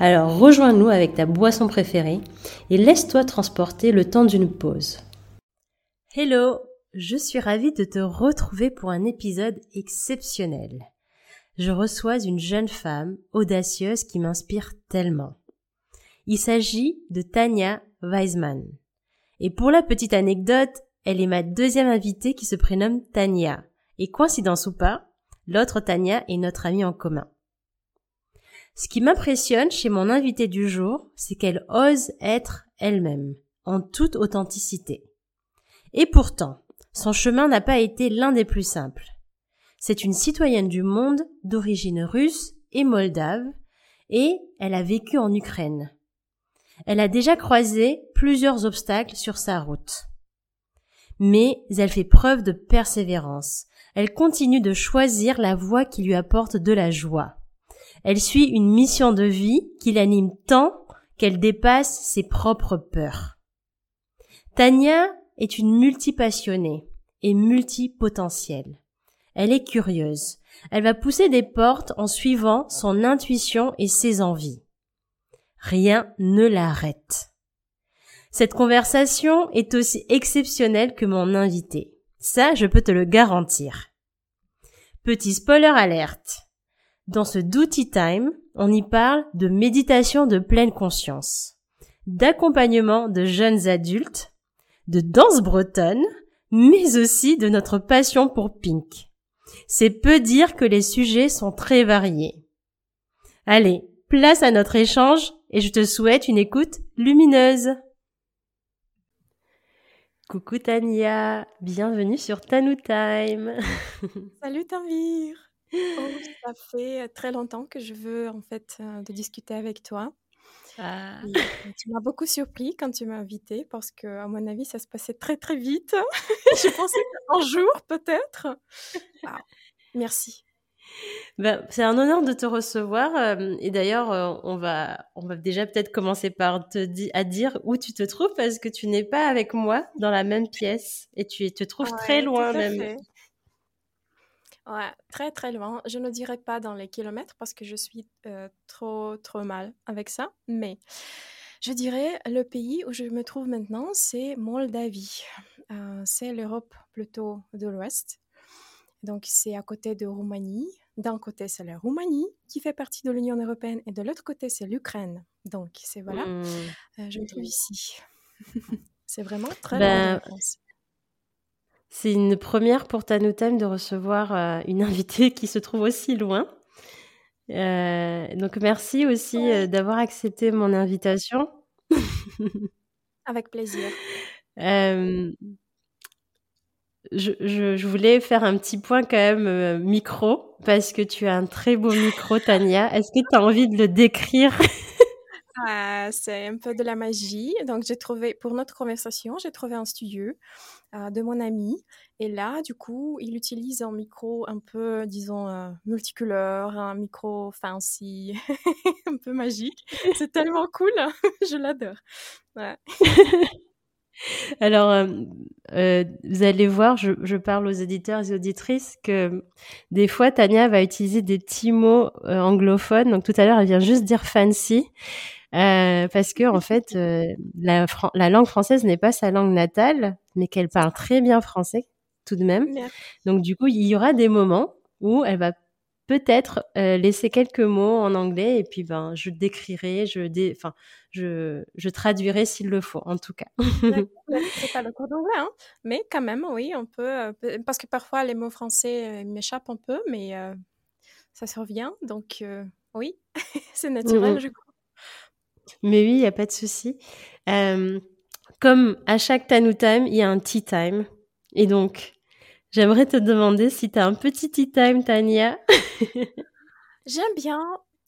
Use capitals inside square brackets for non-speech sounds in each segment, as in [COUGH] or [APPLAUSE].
Alors rejoins-nous avec ta boisson préférée et laisse-toi transporter le temps d'une pause. Hello, je suis ravie de te retrouver pour un épisode exceptionnel. Je reçois une jeune femme audacieuse qui m'inspire tellement. Il s'agit de Tania Weisman. Et pour la petite anecdote, elle est ma deuxième invitée qui se prénomme Tania. Et coïncidence ou pas, l'autre Tania est notre amie en commun. Ce qui m'impressionne chez mon invitée du jour, c'est qu'elle ose être elle-même, en toute authenticité. Et pourtant, son chemin n'a pas été l'un des plus simples. C'est une citoyenne du monde d'origine russe et moldave, et elle a vécu en Ukraine. Elle a déjà croisé plusieurs obstacles sur sa route. Mais elle fait preuve de persévérance. Elle continue de choisir la voie qui lui apporte de la joie. Elle suit une mission de vie qui l'anime tant qu'elle dépasse ses propres peurs. Tania est une multipassionnée et multipotentielle. Elle est curieuse. Elle va pousser des portes en suivant son intuition et ses envies. Rien ne l'arrête. Cette conversation est aussi exceptionnelle que mon invité. Ça, je peux te le garantir. Petit spoiler alerte. Dans ce Duty Time, on y parle de méditation de pleine conscience, d'accompagnement de jeunes adultes, de danse bretonne, mais aussi de notre passion pour Pink. C'est peu dire que les sujets sont très variés. Allez, place à notre échange et je te souhaite une écoute lumineuse. Coucou Tania, bienvenue sur Tanu Time. Salut Tanvir. Oh, ça fait très longtemps que je veux en fait de discuter avec toi. Ah. Tu m'as beaucoup surpris quand tu m'as invité parce que, à mon avis, ça se passait très très vite. [LAUGHS] je pensais un jour peut-être. Merci. Ben, c'est un honneur de te recevoir et d'ailleurs on va on va déjà peut-être commencer par te dire à dire où tu te trouves parce que tu n'es pas avec moi dans la même pièce et tu te trouves très loin même. Ouais, très très loin. Je ne dirais pas dans les kilomètres parce que je suis euh, trop trop mal avec ça, mais je dirais le pays où je me trouve maintenant, c'est Moldavie. Euh, c'est l'Europe plutôt de l'Ouest. Donc c'est à côté de Roumanie. D'un côté, c'est la Roumanie qui fait partie de l'Union européenne et de l'autre côté, c'est l'Ukraine. Donc c'est voilà, mmh. euh, je me trouve ici. [LAUGHS] c'est vraiment très ben, c'est une première pour Tanutem de recevoir euh, une [LAUGHS] invitée qui se trouve aussi loin. Euh, donc merci aussi euh, d'avoir accepté mon invitation. [LAUGHS] Avec plaisir. Je, je, voulais faire un petit point quand même micro, parce que tu as un très beau micro, Tania. Est-ce que tu as envie de le décrire? [LAUGHS] Ah, C'est un peu de la magie. Donc j'ai trouvé, pour notre conversation, j'ai trouvé un studio de mon ami. Et là, du coup, il utilise un micro un peu, disons, euh, multicolore, un micro fancy, [LAUGHS] un peu magique. [LAUGHS] C'est tellement cool, [LAUGHS] je l'adore. Alors, euh, vous allez voir, je, je, parle aux éditeurs et auditrices que des fois, Tania va utiliser des petits mots anglophones. Donc, tout à l'heure, elle vient juste dire fancy. Euh, parce que en fait, euh, la, la, langue française n'est pas sa langue natale, mais qu'elle parle très bien français tout de même. Donc du coup, il y aura des moments où elle va peut-être euh, laisser quelques mots en anglais et puis ben je décrirai, je dé... enfin je, je traduirai s'il le faut en tout cas. C'est [LAUGHS] pas le cours d'anglais, hein mais quand même oui, on peut parce que parfois les mots français m'échappent un peu, mais ça se revient donc oui, [LAUGHS] c'est naturel. Mmh je crois. Mais oui, il n'y a pas de souci. Euh, comme à chaque Tanu Time, il y a un tea time. Et donc, j'aimerais te demander si tu as un petit tea time, Tania. [LAUGHS] J'aime bien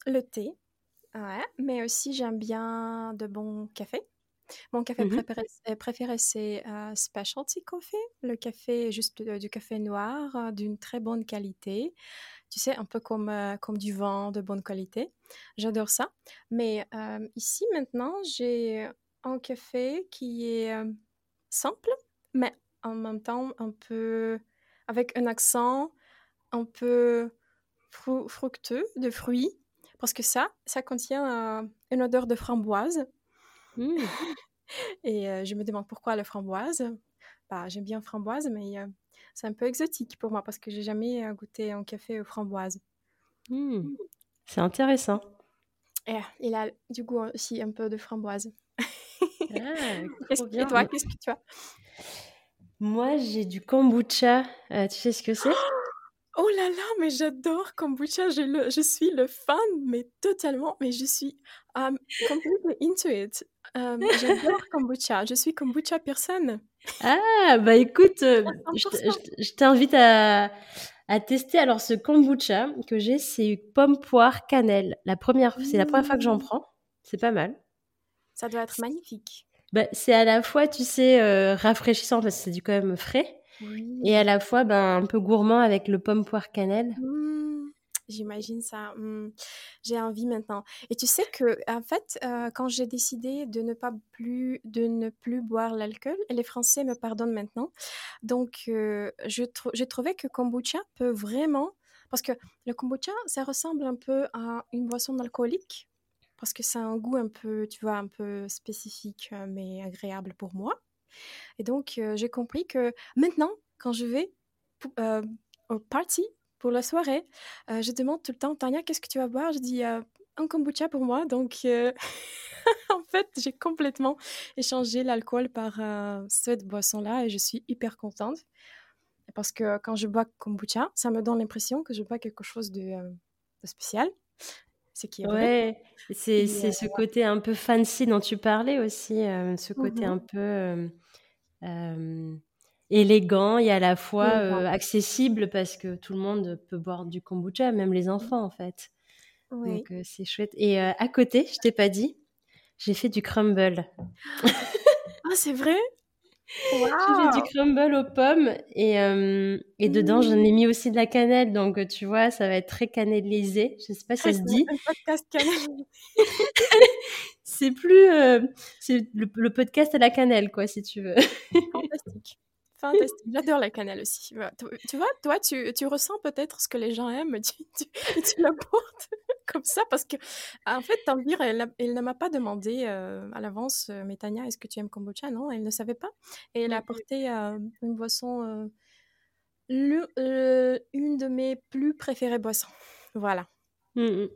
le thé. Ouais, mais aussi j'aime bien de bons cafés. Mon café Mhm. préféré, euh, préféré, c'est euh, Specialty Coffee. Le café, juste euh, du café noir, euh, d'une très bonne qualité. Tu sais, un peu comme, euh, comme du vin de bonne qualité. J'adore ça. Mais euh, ici, maintenant, j'ai un café qui est euh, simple, mais en même temps un peu avec un accent un peu fru- fructueux, de fruits. Parce que ça, ça contient une odeur de framboise. Mm. [LAUGHS] Et je me demande pourquoi la framboise? Bah, j'aime bien framboise, mais c'est un peu exotique pour moi parce que j'ai jamais euh, goûté un café aux framboises. Mm. C'est intéressant. Et euh, il a du goût aussi un peu de framboise. Ah, [LAUGHS] Et toi, qu'est-ce que tu as? Moi, j'ai du kombucha. Euh, tu sais ce que c'est? [GASPS] Oh là là, mais j'adore kombucha. Je, le, je suis le fan, mais totalement. Mais je suis um, completely into it. Um, j'adore [LAUGHS] kombucha. Je suis kombucha personne. Ah, bah écoute, euh, je t- 100%. je t- je t'invite à, à tester. Alors, ce kombucha que j'ai, c'est pomme, poire, cannelle. La première, c'est la première fois que j'en Mmh. prends. C'est pas mal. Ça doit être magnifique. Bah, c'est à la fois, tu sais, euh, rafraîchissant parce que c'est du quand même frais. Et à la fois, ben, un peu gourmand avec le pomme, poire, cannelle. Mmh, J'imagine ça. Mmh. J'ai envie maintenant. Et tu sais que, en fait, euh, quand j'ai décidé de ne pas plus, de ne plus boire l'alcool, les Français me pardonnent maintenant. Donc, euh, je trouvé que kombucha peut vraiment, parce que le kombucha, ça ressemble un peu à une boisson alcoolique, parce que ça a un goût un peu, tu vois, un peu spécifique, euh, mais agréable pour moi. Et donc, euh, j'ai compris que maintenant, quand je vais au party pour la soirée, euh, je demande tout le temps, Tania, qu'est-ce que tu vas boire? Je dis euh, un kombucha pour moi. Donc, euh, [LAUGHS] en fait, j'ai complètement échangé l'alcool par cette boisson-là et je suis hyper contente. Parce que quand je bois kombucha, ça me donne l'impression que je bois quelque chose de, de spécial, ce qui est. Ouais, c'est c'est ce côté un peu fancy dont tu parlais aussi, ce côté mhm, un peu élégant et à la fois élégant. euh, accessible parce que tout le monde peut boire du kombucha, même les enfants en fait. Oui. Donc euh, c'est chouette. Et euh, à côté, je t'ai pas dit, j'ai fait du crumble. [GASPS] Ah, c'est vrai? [LAUGHS] J'ai fait du crumble aux pommes et, et dedans j'en Mmh. ai mis aussi de la cannelle. Donc tu vois, ça va être très cannellisé. Je sais pas si ça se dit. un podcast cannelle. [LAUGHS] C'est plus c'est le, le podcast à la cannelle quoi, si tu veux. Fantastique. Fantastique. J'adore la cannelle aussi. Tu vois, toi, tu, tu ressens peut-être ce que les gens aiment, tu, tu, tu [LAUGHS] l'apportes comme ça parce que, en fait, Tanvir, elle, ne m'a pas demandé euh, à l'avance, euh, mais Tania, est-ce que tu aimes kombucha? Non, elle ne savait pas. Et elle a apporté euh, une boisson, euh, le- une de mes plus préférées boissons. Voilà. Mm, mm.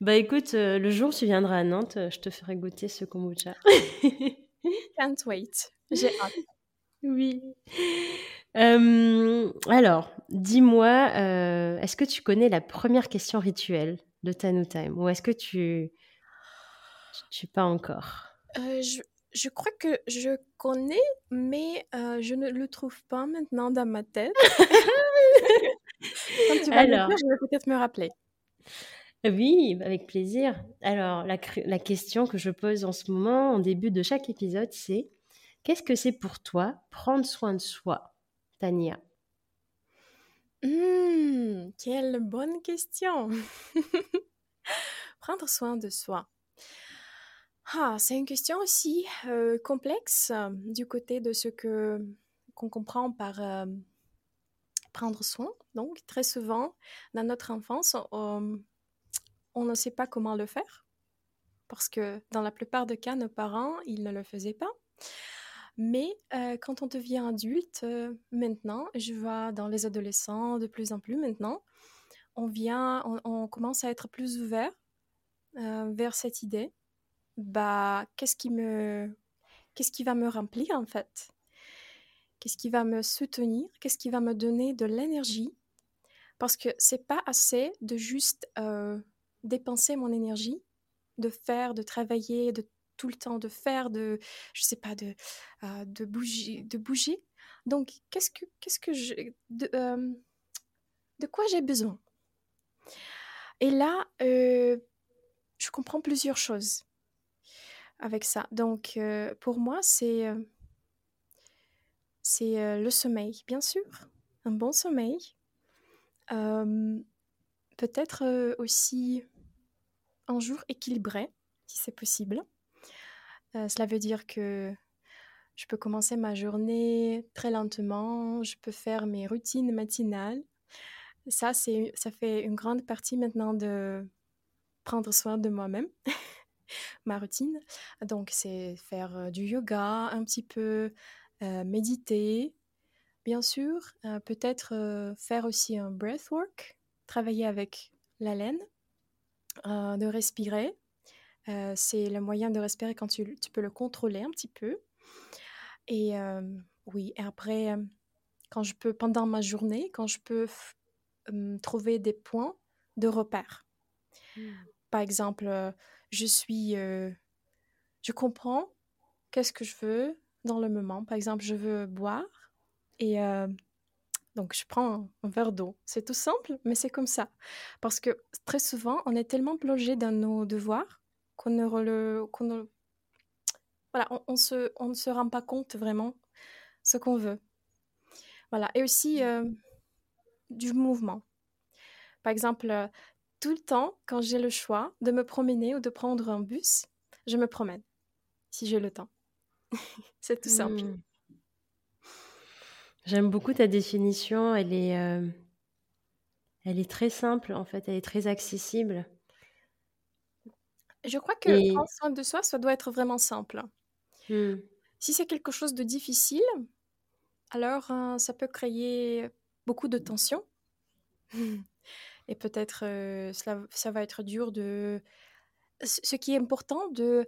Bah écoute, le jour où tu viendras à Nantes, je te ferai goûter ce kombucha. Can't wait. J'ai hâte. Oui. Euh, alors, dis-moi, euh, est-ce que tu connais la première question rituelle de Tanu Time ou est-ce que tu, tu pas encore? Euh, je, je crois que je connais, mais je ne le trouve pas maintenant dans ma tête. [LAUGHS] Quand tu vas me le Alors, dire, je vais peut-être me rappeler. oui, avec plaisir. Alors, la question que je pose en ce moment, en début de chaque épisode, c'est qu'est-ce que c'est pour toi prendre soin de soi, Tania? Hmm, quelle bonne question. [LAUGHS] Prendre soin de soi. Ah, c'est une question aussi euh, complexe du côté de ce que qu'on comprend par euh, prendre soin. Donc, très souvent, dans notre enfance, on, on ne sait pas comment le faire parce que dans la plupart des cas, nos parents, ils ne le faisaient pas. Mais euh, quand on devient adulte, euh, maintenant, je vois dans les adolescents de plus en plus maintenant, on vient, on, commence à être plus ouvert euh, vers cette idée. Bah, qu'est-ce qui me, qu'est-ce qui va me remplir en fait? Qu'est-ce qui va me soutenir? Qu'est-ce qui va me donner de l'énergie? Parce que c'est pas assez de juste dépenser mon énergie, de faire, de travailler, de tout le temps de faire, de, je sais pas, de, euh, de bouger, de bouger. Donc, qu'est-ce que, qu'est-ce que je, de, euh, de quoi j'ai besoin? Et là, euh, je comprends plusieurs choses avec ça. Donc, euh, pour moi, c'est c'est le sommeil, bien sûr, un bon sommeil. Peut-être aussi un jour équilibré, si c'est possible. Cela veut dire que je peux commencer ma journée très lentement, je peux faire mes routines matinales. Ça, c'est, ça fait une grande partie maintenant de prendre soin de moi-même. [LAUGHS] ma routine. Donc, c'est faire euh, du yoga un petit peu, euh, méditer, bien sûr, euh, peut-être faire aussi un breathwork, travailler avec la laine, de respirer. C'est le moyen de respirer quand tu, tu, peux le contrôler un petit peu. Et oui, et après, quand je peux, pendant ma journée, quand je peux trouver des points de repère. Mmh. Par exemple, je suis, je comprends qu'est-ce que je veux dans le moment. Par exemple, je veux boire et donc je prends un, verre d'eau. C'est tout simple, mais c'est comme ça. Parce que très souvent, on est tellement plongé dans nos devoirs qu'on ne, voilà, on, se, on ne se rend pas compte vraiment ce qu'on veut. Voilà. Et aussi mmh. du mouvement. Par exemple, tout le temps, quand j'ai le choix de me promener ou de prendre un bus, je me promène, si j'ai le temps. [LAUGHS] c'est tout simple. Hmm. J'aime beaucoup ta définition. Elle est, euh, elle est très simple, en fait. Elle est très accessible. Je crois que prendre soin de soi, ça doit être vraiment simple. Hmm. Si c'est quelque chose de difficile, alors euh, ça peut créer beaucoup de tension. [LAUGHS] et peut-être cela, ça va être dur de... Ce qui est important, de,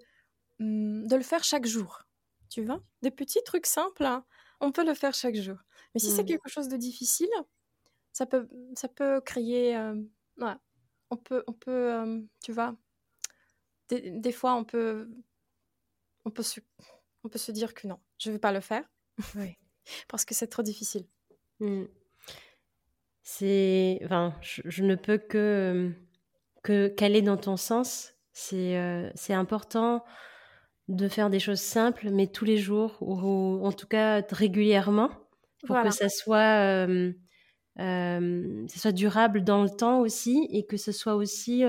mmh, de le faire chaque jour. Tu vois? Des petits trucs simples, hein, on peut le faire chaque jour. Mais si c'est mmh. quelque chose de difficile, ça peut, ça peut créer... ouais, on peut, on peut tu vois, des, des, fois, on peut, on, peut se, on peut se dire que non, je ne vais pas le faire. Oui. [LAUGHS] Parce que c'est trop difficile. Mmh. C'est, enfin, je, ne peux que que qu'aller dans ton sens. C'est euh, c'est important de faire des choses simples, mais tous les jours ou, en tout cas régulièrement, pour que ça soit euh, euh, ça soit durable dans le temps aussi et que ce soit aussi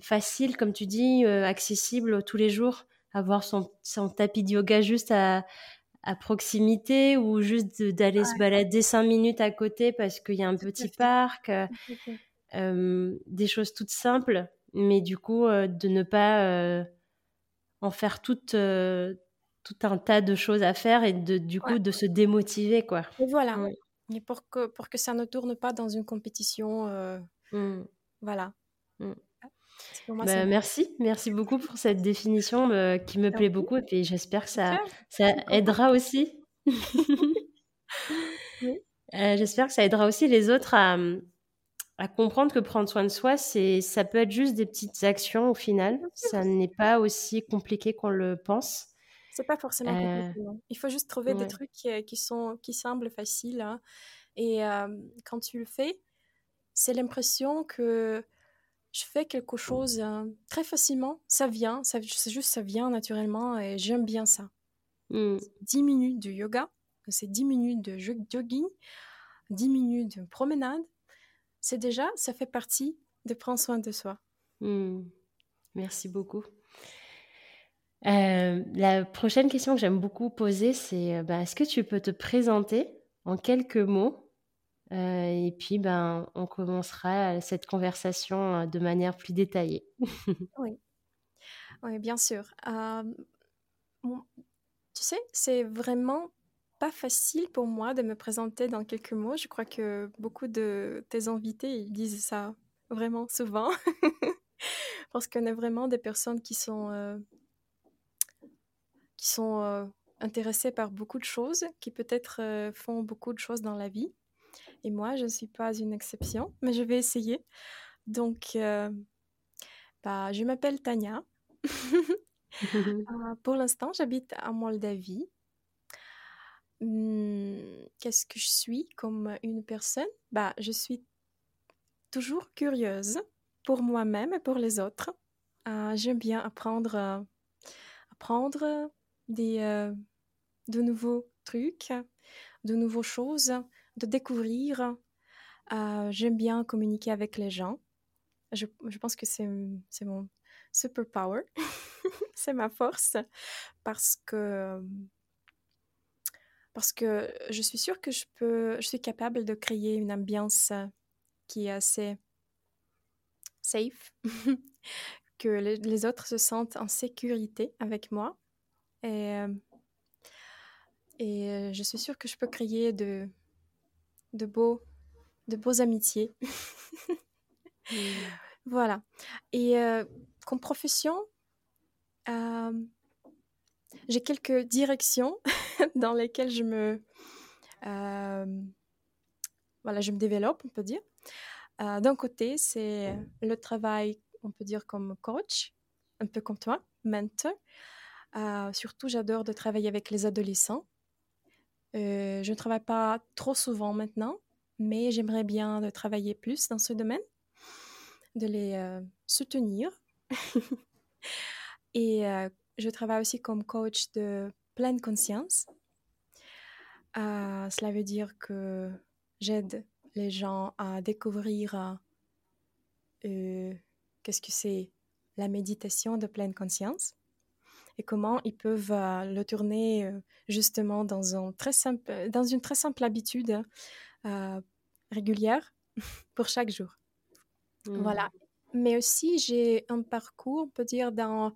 facile, comme tu dis, accessible tous les jours. Avoir son, son tapis de yoga juste à, à proximité ou juste d'aller se balader cinq minutes à côté parce qu'il y a un petit parc, euh, euh, des choses toutes simples, mais du coup euh, de ne pas en faire tout, tout un tas de choses à faire et de, du coup de se démotiver quoi. Et voilà. Et pour que, pour que ça ne tourne pas dans une compétition, mmh. voilà. Mmh. Bah, merci, merci beaucoup pour cette définition euh, qui me plaît beaucoup et puis j'espère que ça, ça aidera aussi. [LAUGHS] Euh, j'espère que ça aidera aussi les autres à, à, comprendre que prendre soin de soi, c'est, ça peut être juste des petites actions au final. Ça n'est pas aussi compliqué qu'on le pense. C'est pas forcément compliqué. Euh, Il faut juste trouver des trucs qui, qui, sont, qui semblent faciles. Hein. Et quand tu le fais, c'est l'impression que je fais quelque chose euh, très facilement. Ça vient, ça, c'est juste ça vient naturellement et j'aime bien ça. 10 mmh. minutes de yoga, c'est 10 minutes de jogging, 10 minutes de promenade. C'est déjà, ça fait partie de prendre soin de soi. Mmh. Merci beaucoup. Euh, la prochaine question que j'aime beaucoup poser, c'est euh, bah, est-ce que tu peux te présenter en quelques mots? Euh, et puis, ben, on commencera cette conversation euh, de manière plus détaillée. [LAUGHS] oui. oui, bien sûr. tu sais, c'est vraiment pas facile pour moi de me présenter dans quelques mots. Je crois que beaucoup de tes invités disent ça vraiment souvent. [LAUGHS] Parce qu'on est vraiment des personnes qui sont, euh, qui sont intéressées par beaucoup de choses, qui peut-être font beaucoup de choses dans la vie. Et moi, je ne suis pas une exception, mais je vais essayer. Donc, euh, bah, je m'appelle Tania. [LAUGHS] Euh, pour l'instant, j'habite en Moldavie. Mmh, qu'est-ce que je suis comme une personne? Bah, Je suis toujours curieuse. pour moi-même et pour les autres. J'aime bien apprendre, apprendre des, de nouveaux trucs, de nouvelles choses, de découvrir. J'aime bien communiquer avec les gens. Je, pense que c'est mon superpower. [LAUGHS] c'est ma force parce que parce que je suis sûre que je peux je suis capable de créer une ambiance qui est assez safe [LAUGHS] que les, autres se sentent en sécurité avec moi et je suis sûre que je peux créer de de beaux de beaux amitiés mmh. [LAUGHS] voilà et comme profession, j'ai quelques directions [LAUGHS] dans lesquelles je me, voilà, je me développe, on peut dire. D'un côté, c'est le travail, on peut dire comme coach, un peu comme toi, mentor. surtout, j'adore de travailler avec les adolescents. Je ne travaille pas trop souvent maintenant, mais j'aimerais bien de travailler plus dans ce domaine, de les soutenir [LAUGHS] et euh, je travaille aussi comme coach de pleine conscience. Euh, cela veut dire que j'aide les gens à découvrir euh, qu'est-ce que c'est la méditation de pleine conscience et comment ils peuvent le tourner justement dans, un très simple, dans une très simple habitude régulière [LAUGHS] pour chaque jour. Voilà. Mmh mais aussi j'ai un parcours, on peut dire, dans,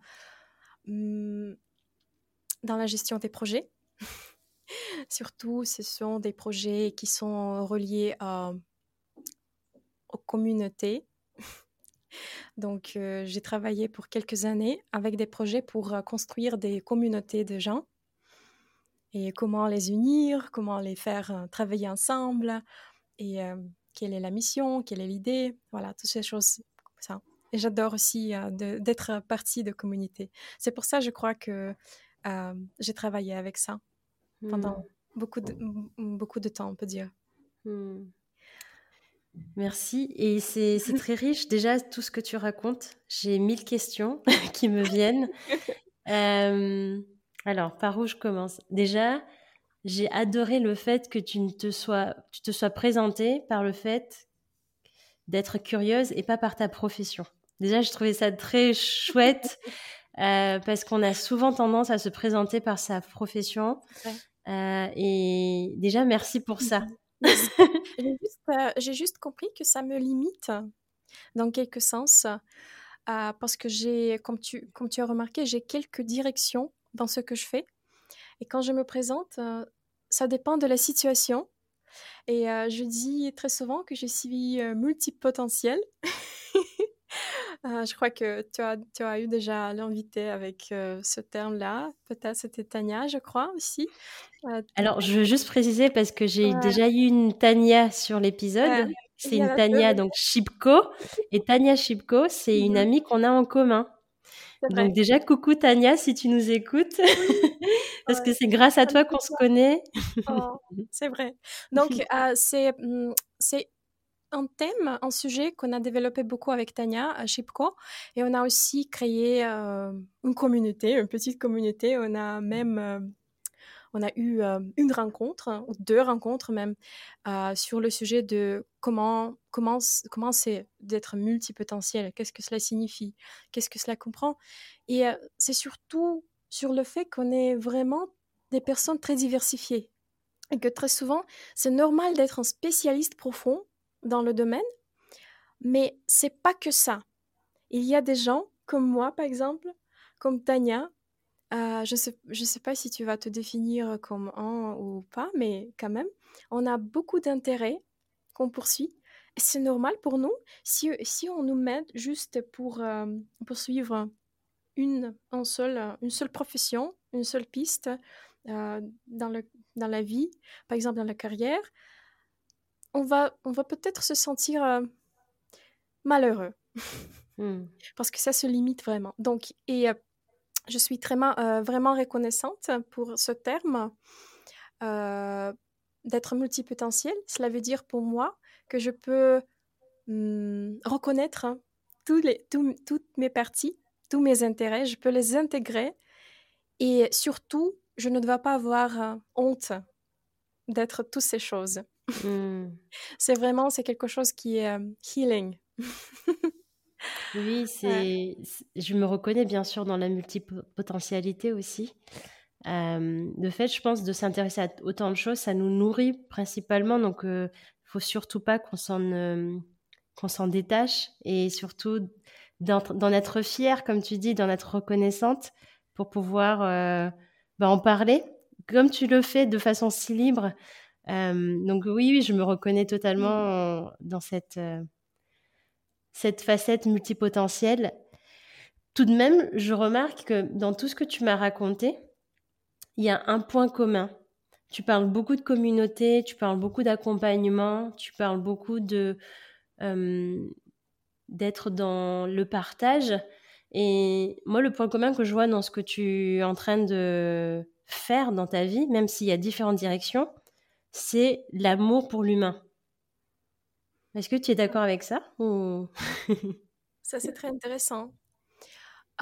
mmh, dans la gestion des projets. [LAUGHS] Surtout, ce sont des projets qui sont reliés à, aux communautés. Donc, euh, j'ai travaillé pour quelques années avec des projets pour euh, construire des communautés de gens et comment les unir, comment les faire euh, travailler ensemble et quelle est la mission, quelle est l'idée, voilà, toutes ces choses ça. Et j'adore aussi d'être partie de communauté. C'est pour ça, je crois que j'ai travaillé avec ça pendant mmh. beaucoup, de, beaucoup de temps, on peut dire. Mmh. Merci. Et c'est très riche. Déjà, tout ce que tu racontes, j'ai mille questions [LAUGHS] qui me viennent. Euh, alors, par où je commence? Déjà, j'ai adoré le fait que tu, ne te sois, tu te sois présentée par le fait d'être curieuse et pas par ta profession. Déjà, je trouvais ça très chouette [LAUGHS] euh, parce qu'on a souvent tendance à se présenter par sa profession. Euh, et déjà, merci pour ça. [LAUGHS] Euh, j'ai juste, compris que ça me limite dans quelque sens parce que j'ai, comme tu, comme tu as remarqué, j'ai quelques directions dans ce que je fais. Et quand je me présente, ça dépend de la situation. Et je dis très souvent que je suis multipotentielle. [LAUGHS] je crois que tu as, tu as eu déjà l'invité avec ce terme-là. Peut-être c'était Tania, je crois aussi. Alors, je veux juste préciser parce que j'ai déjà eu une Tania sur l'épisode. C'est une Tania, donc Chipko. Et Tania Chipko, c'est une amie qu'on a en commun. Donc déjà, coucou Tania, si tu nous écoutes, [LAUGHS] parce que c'est grâce à toi qu'on se connaît. Oh, c'est vrai. Donc [LAUGHS] euh, c'est c'est un thème, un sujet qu'on a développé beaucoup avec Tania à Chipko. Et on a aussi créé euh, une communauté, une petite communauté. On a même euh, on a eu une rencontre, deux rencontres même, sur le sujet de comment comment comment c'est d'être multipotentiel, qu'est-ce que cela signifie, qu'est-ce que cela comprend. Et c'est surtout sur le fait qu'on est vraiment des personnes très diversifiées et que très souvent c'est normal d'être un spécialiste profond dans le domaine, mais c'est pas que ça. Il y a des gens comme moi par exemple, comme Tania, euh, je ne sais, je sais pas si tu vas te définir comme un ou pas, mais quand même, on a beaucoup d'intérêts qu'on poursuit. C'est normal pour nous. Si, si on nous met juste pour euh, poursuivre une, un seul, une seule profession, une seule piste euh, dans, le, dans la vie, par exemple dans la carrière, on va, on va peut-être se sentir malheureux. Hmm. Parce que ça se limite vraiment. Donc, et je suis très, euh, vraiment reconnaissante pour ce terme euh, d'être multipotentiel. Cela veut dire pour moi que je peux hmm, reconnaître tous les, toutes mes parties, tous mes intérêts, je peux les intégrer. Et surtout, je ne dois pas avoir euh, honte d'être toutes ces choses. Mmh. [LAUGHS] c'est vraiment, c'est quelque chose qui est euh, healing. [LAUGHS] oui, c'est, je me reconnais bien sûr dans la multipotentialité aussi. Euh, le fait, je pense, de s'intéresser à autant de choses, ça nous nourrit principalement. Donc, il ne faut surtout pas qu'on s'en, qu'on s'en détache et surtout d'en, être fier, comme tu dis, d'en être reconnaissante pour pouvoir bah, en parler, comme tu le fais de façon si libre. Euh, donc oui, oui, je me reconnais totalement dans cette, euh, cette facette multipotentielle. Tout de même, je remarque que dans tout ce que tu m'as raconté, il y a un point commun. Tu parles beaucoup de communauté, tu parles beaucoup d'accompagnement, tu parles beaucoup de euh, d'être dans le partage. Et moi, le point commun que je vois dans ce que tu es en train de faire dans ta vie, même s'il y a différentes directions, c'est l'amour pour l'humain. Est-ce que tu es d'accord avec ça [LAUGHS] Ça, c'est très intéressant.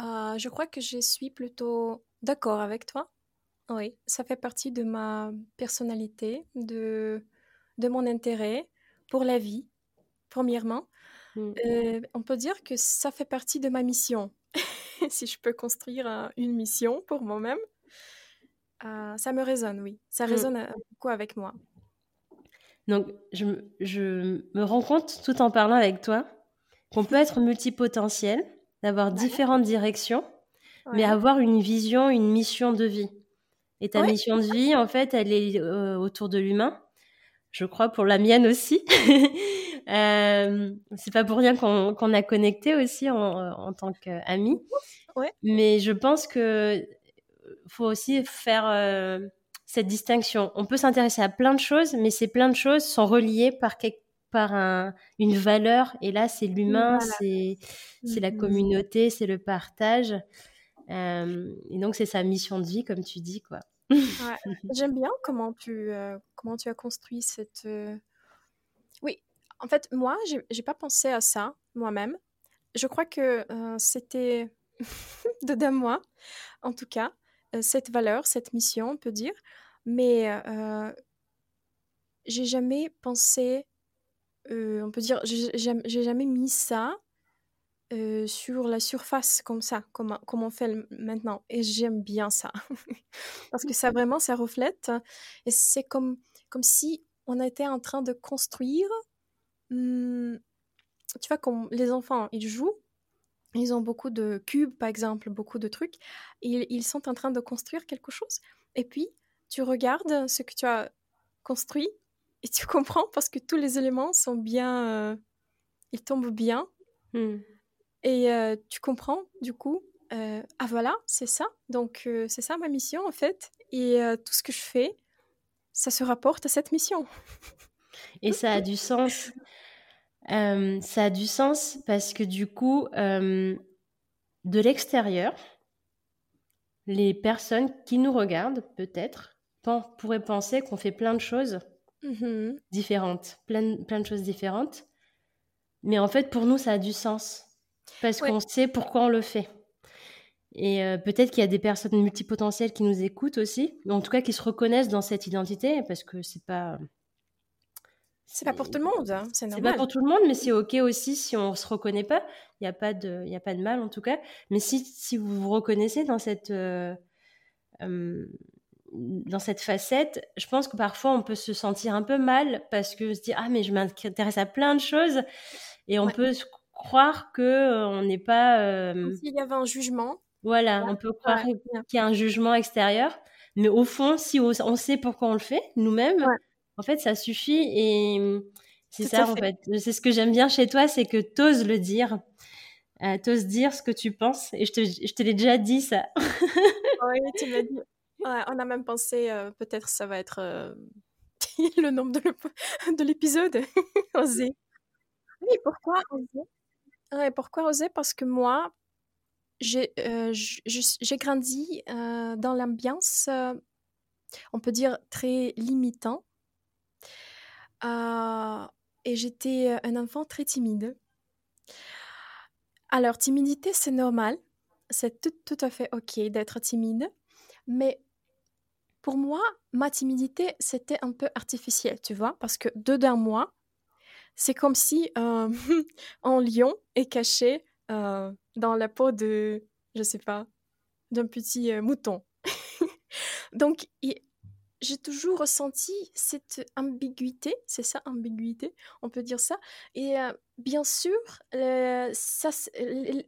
Euh, je crois que je suis plutôt d'accord avec toi. Oui, ça fait partie de ma personnalité, de, de mon intérêt pour la vie, premièrement. Mm. Euh, on peut dire que ça fait partie de ma mission. [LAUGHS] si je peux construire une mission pour moi-même, euh, ça me résonne, oui. Ça mm. résonne euh, beaucoup avec moi. Donc, je, me rends compte, tout en parlant avec toi, qu'on peut être multipotentiel, d'avoir différentes directions, mais avoir une vision, une mission de vie. Et ta mission de vie, en fait, elle est autour de l'humain. Je crois pour la mienne aussi. [LAUGHS] Euh, c'est pas pour rien qu'on a connecté aussi en, en tant qu'amis. Mais je pense que faut aussi faire euh, cette distinction. On peut s'intéresser à plein de choses, mais ces plein de choses sont reliées par, par un, une valeur. Et là, c'est l'humain, c'est la mm-hmm. communauté, c'est le partage. Euh, et donc, c'est sa mission de vie, comme tu dis, quoi. [LAUGHS] J'aime bien comment tu, comment tu as construit cette, oui, en fait, moi, j'ai pas pensé à ça moi-même. Je crois que euh, c'était [LAUGHS] de moi, en tout cas, euh, cette valeur, cette mission, on peut dire. Mais euh, j'ai jamais pensé, on peut dire, j'ai jamais mis ça sur la surface comme ça, comme, comme on fait maintenant. Et j'aime bien ça. [LAUGHS] Parce que ça vraiment, ça reflète. Et c'est comme, comme si on était en train de construire Mmh, tu vois, comme les enfants, ils jouent, ils ont beaucoup de cubes, par exemple, beaucoup de trucs, ils sont en train de construire quelque chose. Et puis, tu regardes ce que tu as construit et tu [LAUGHS] comprends parce que tous les éléments sont bien, euh, ils tombent bien. Mmh. Et euh, tu comprends, du coup, euh, ah voilà, c'est ça. Donc, c'est ça ma mission, en fait. Et tout ce que je fais, ça se rapporte à cette mission. Et ça a du sens. [LAUGHS] Euh, ça a du sens parce que du coup, euh, de l'extérieur, les personnes qui nous regardent, peut-être, pourraient penser qu'on fait plein de choses mmh différentes, plein, plein de choses différentes. Mais en fait, pour nous, ça a du sens parce qu'on sait pourquoi on le fait. Et euh, peut-être qu'il y a des personnes multipotentielles qui nous écoutent aussi, en tout cas qui se reconnaissent dans cette identité, parce que c'est pas c'est pas pour tout le monde, hein, c'est normal. C'est pas pour tout le monde, mais c'est ok aussi si on se reconnaît pas. Il n'y a pas de, il a pas de mal en tout cas. Mais si, si vous vous reconnaissez dans cette, euh, dans cette facette, je pense que parfois on peut se sentir un peu mal parce que se dit ah mais je m'intéresse à plein de choses et on peut croire que euh, on n'est pas. S'il y avait un jugement. Voilà, on peut croire qu'il y a un jugement extérieur, mais au fond, si on sait pourquoi on le fait nous-mêmes en fait, ça suffit et mmh, c'est ça, en fait. C'est ce que j'aime bien chez toi, c'est que t'oses le dire. Euh, t'oses dire ce que tu penses. Et je te, je te l'ai déjà dit, ça. [LAUGHS] oui, tu m'as dit. on a même pensé, euh, peut-être ça va être euh, [LAUGHS] le nom de l'épisode. [LAUGHS] oser. Oui, pourquoi oser? Ouais, Pourquoi oser? Parce que moi, j'ai euh, grandi dans l'ambiance, on peut dire, très limitant et j'étais un enfant très timide. Alors, timidité, c'est normal. C'est tout, à fait OK d'être timide. Mais pour moi, ma timidité, c'était un peu artificiel, tu vois, parce que dedans moi, c'est comme si euh, [LAUGHS] un lion est caché euh, dans la peau de, je sais pas, d'un petit euh, mouton. [LAUGHS] Donc, j'ai toujours ressenti cette ambiguïté, c'est ça, ambiguïté, on peut dire ça. Et bien sûr,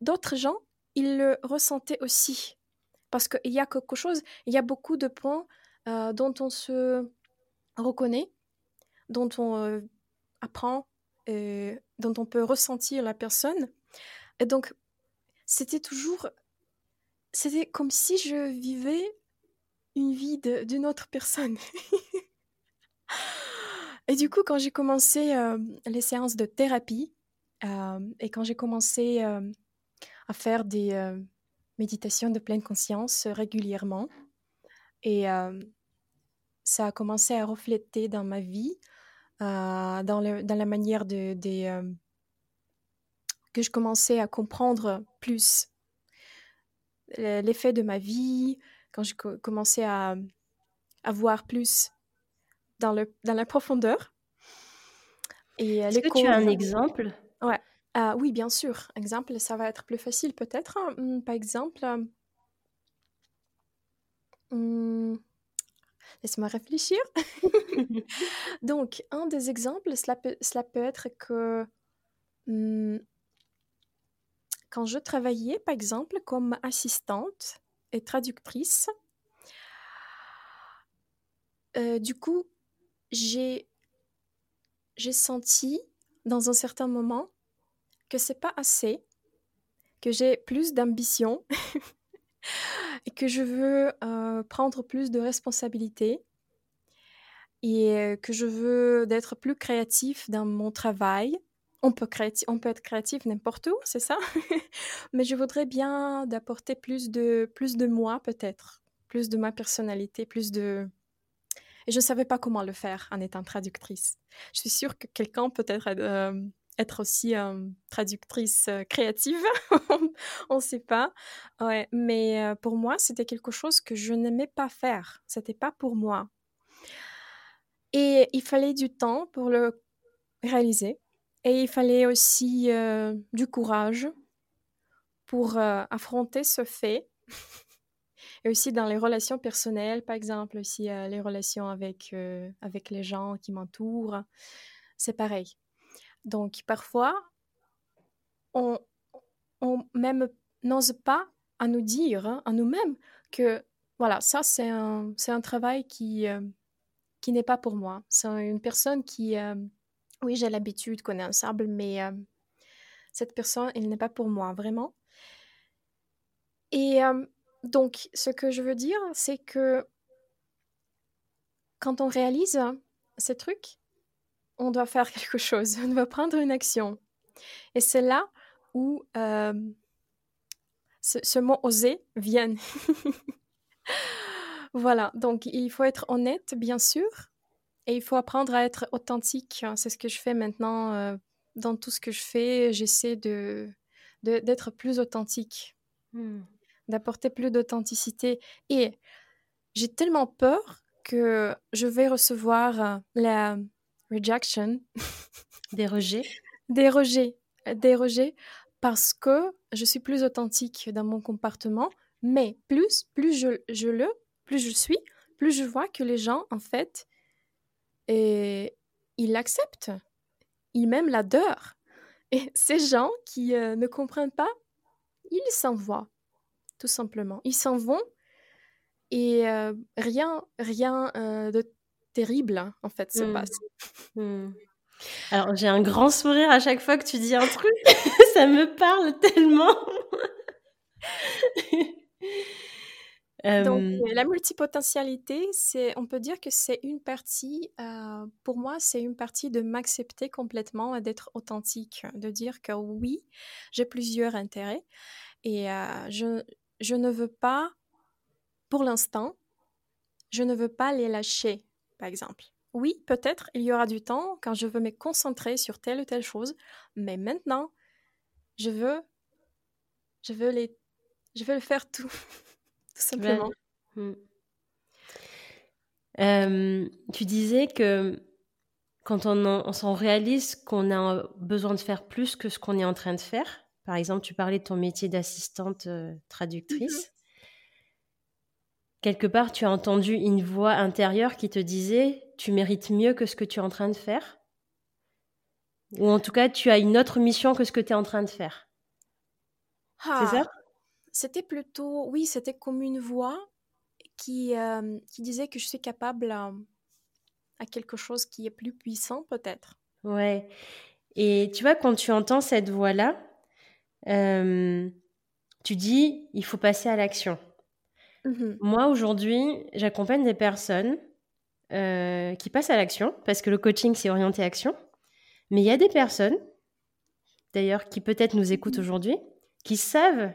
d'autres gens, ils le ressentaient aussi. Parce qu'il y a quelque chose, il y a beaucoup de points dont on se reconnaît, dont on apprend dont on peut ressentir la personne. Et donc, c'était toujours... C'était comme si je vivais une vie d'une autre personne. et du coup, quand j'ai commencé euh, les séances de thérapie euh, et quand j'ai commencé euh, à faire des méditations de pleine conscience régulièrement, et ça a commencé à refléter dans ma vie, dans, le, dans, la manière de, que je commençais à comprendre plus l'effet de ma vie, quand je commençais à, à, voir plus dans, le, dans la profondeur. Est-ce que tu as un exemple? Ouais. Euh, oui, bien sûr. Exemple, ça va être plus facile peut-être. Hein. Par exemple, hmm, Laisse-moi réfléchir. [LAUGHS] Donc, un des exemples, cela peut, cela peut être que hmm, quand je travaillais, par exemple, comme assistante et traductrice, euh, du coup, j'ai, senti dans un certain moment que c'est pas assez, que j'ai plus d'ambition [LAUGHS] et que je veux euh, prendre plus de responsabilités et euh, que je veux d'être plus créatif dans mon travail. On peut, être créatif n'importe où, c'est ça? [LAUGHS] Mais je voudrais bien d'apporter plus de, plus de moi peut-être, plus de ma personnalité, plus de... Et je ne savais pas comment le faire en étant traductrice. Je suis sûre que quelqu'un peut-être euh, être aussi traductrice créative, [LAUGHS] on ne sait pas. Ouais, mais pour moi, c'était quelque chose que je n'aimais pas faire. C'était pas pour moi. Et il fallait du temps pour le réaliser. Et il fallait aussi du courage pour affronter ce fait. [LAUGHS] Et aussi dans les relations personnelles, par exemple, aussi les relations avec, avec les gens qui m'entourent, c'est pareil donc parfois, on, on même n'ose pas à nous dire, hein, à nous-mêmes, que voilà, ça c'est un, un travail qui, euh, qui n'est pas pour moi. C'est une personne qui, euh, oui, j'ai l'habitude, connaît un sable, mais euh, cette personne, elle n'est pas pour moi, vraiment. Et donc, ce que je veux dire, c'est que quand on réalise ces trucs, on doit faire [LAUGHS] quelque chose, on doit prendre une action. Et c'est là où euh, ce, mot oser vient. [LAUGHS] voilà, donc il faut être honnête, bien sûr, et il faut apprendre à être authentique. C'est ce que je fais maintenant euh, dans tout ce que je fais. J'essaie de, d'être plus authentique, hmm. d'apporter plus d'authenticité. Et j'ai tellement peur que je vais recevoir la rejection. [LAUGHS] Des rejets. Des rejets. Des rejets parce que je suis plus authentique dans mon comportement, mais plus, plus je, je le, plus je suis, plus je vois que les gens, en fait, et, ils l'acceptent. Ils même l'adorent. Et [LAUGHS] ces gens qui euh, ne comprennent pas, ils s'en vont, tout simplement. Ils s'en vont et euh, rien, rien euh, de terrible, hein, en fait, se mmh. passe. Mmh. Alors, j'ai un grand sourire à chaque fois que tu dis un truc. [LAUGHS] ça me parle tellement. [LAUGHS] Donc, la multipotentialité, c'est, on peut dire que c'est une partie, euh, pour moi, c'est une partie de m'accepter complètement et d'être authentique, de dire que oui, j'ai plusieurs intérêts et euh, je, je ne veux pas, pour l'instant, je ne veux pas les lâcher par exemple. Oui, peut-être il y aura du temps quand je veux me concentrer sur telle ou telle chose, mais maintenant, je veux je veux les, je veux le faire tout, [LAUGHS] simplement. Hmm. tu disais que quand on, on s'en réalise qu'on a besoin de faire plus que ce qu'on est en train de faire, par exemple, tu parlais de ton métier d'assistante euh, traductrice. Mhm. Quelque part, tu as entendu une voix intérieure qui te disait tu mérites mieux que ce que tu es en train de faire Ou en tout cas, tu as une autre mission que ce que tu es en train de faire. C'est ah, ça? C'était plutôt, oui, c'était comme une voix qui, euh, qui disait que je suis capable à, à quelque chose qui est plus puissant, peut-être. Ouais. Et tu vois, quand tu entends cette voix-là, euh, tu dis, il faut passer à l'action. Mmh Moi, aujourd'hui, j'accompagne des personnes euh, qui passent à l'action, parce que le coaching, c'est orienté action. Mais il y a des personnes, d'ailleurs, qui peut-être nous écoutent mmh aujourd'hui, qui savent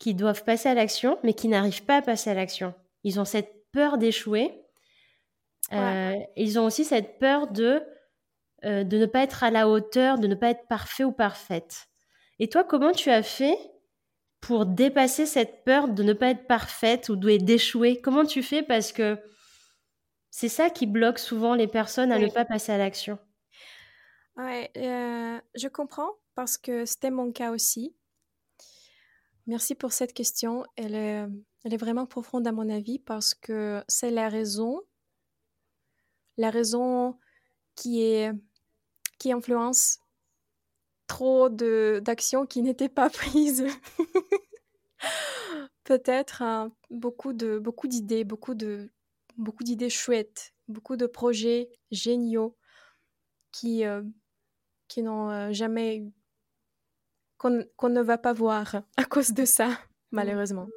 qu'ils doivent passer à l'action, mais qui n'arrivent pas à passer à l'action. Ils ont cette peur d'échouer. Euh, ils ont aussi cette peur de, de ne pas être à la hauteur, de ne pas être parfait ou parfaite. Et toi, comment tu as fait pour dépasser cette peur de ne pas être parfaite ou d'échouer? Comment tu fais Parce que c'est ça qui bloque souvent les personnes à ne pas passer à l'action? Ouais, euh, je comprends parce que c'était mon cas aussi. Merci pour cette question. Elle est, vraiment profonde à mon avis parce que c'est la raison, la raison qui influence trop d'actions qui n'étaient pas [LAUGHS] prises. Peut-être hein, beaucoup de beaucoup d'idées, beaucoup beaucoup d'idées chouettes, beaucoup de projets géniaux qui euh, qui n'ont euh, jamais qu'on ne va pas voir à cause de ça, malheureusement.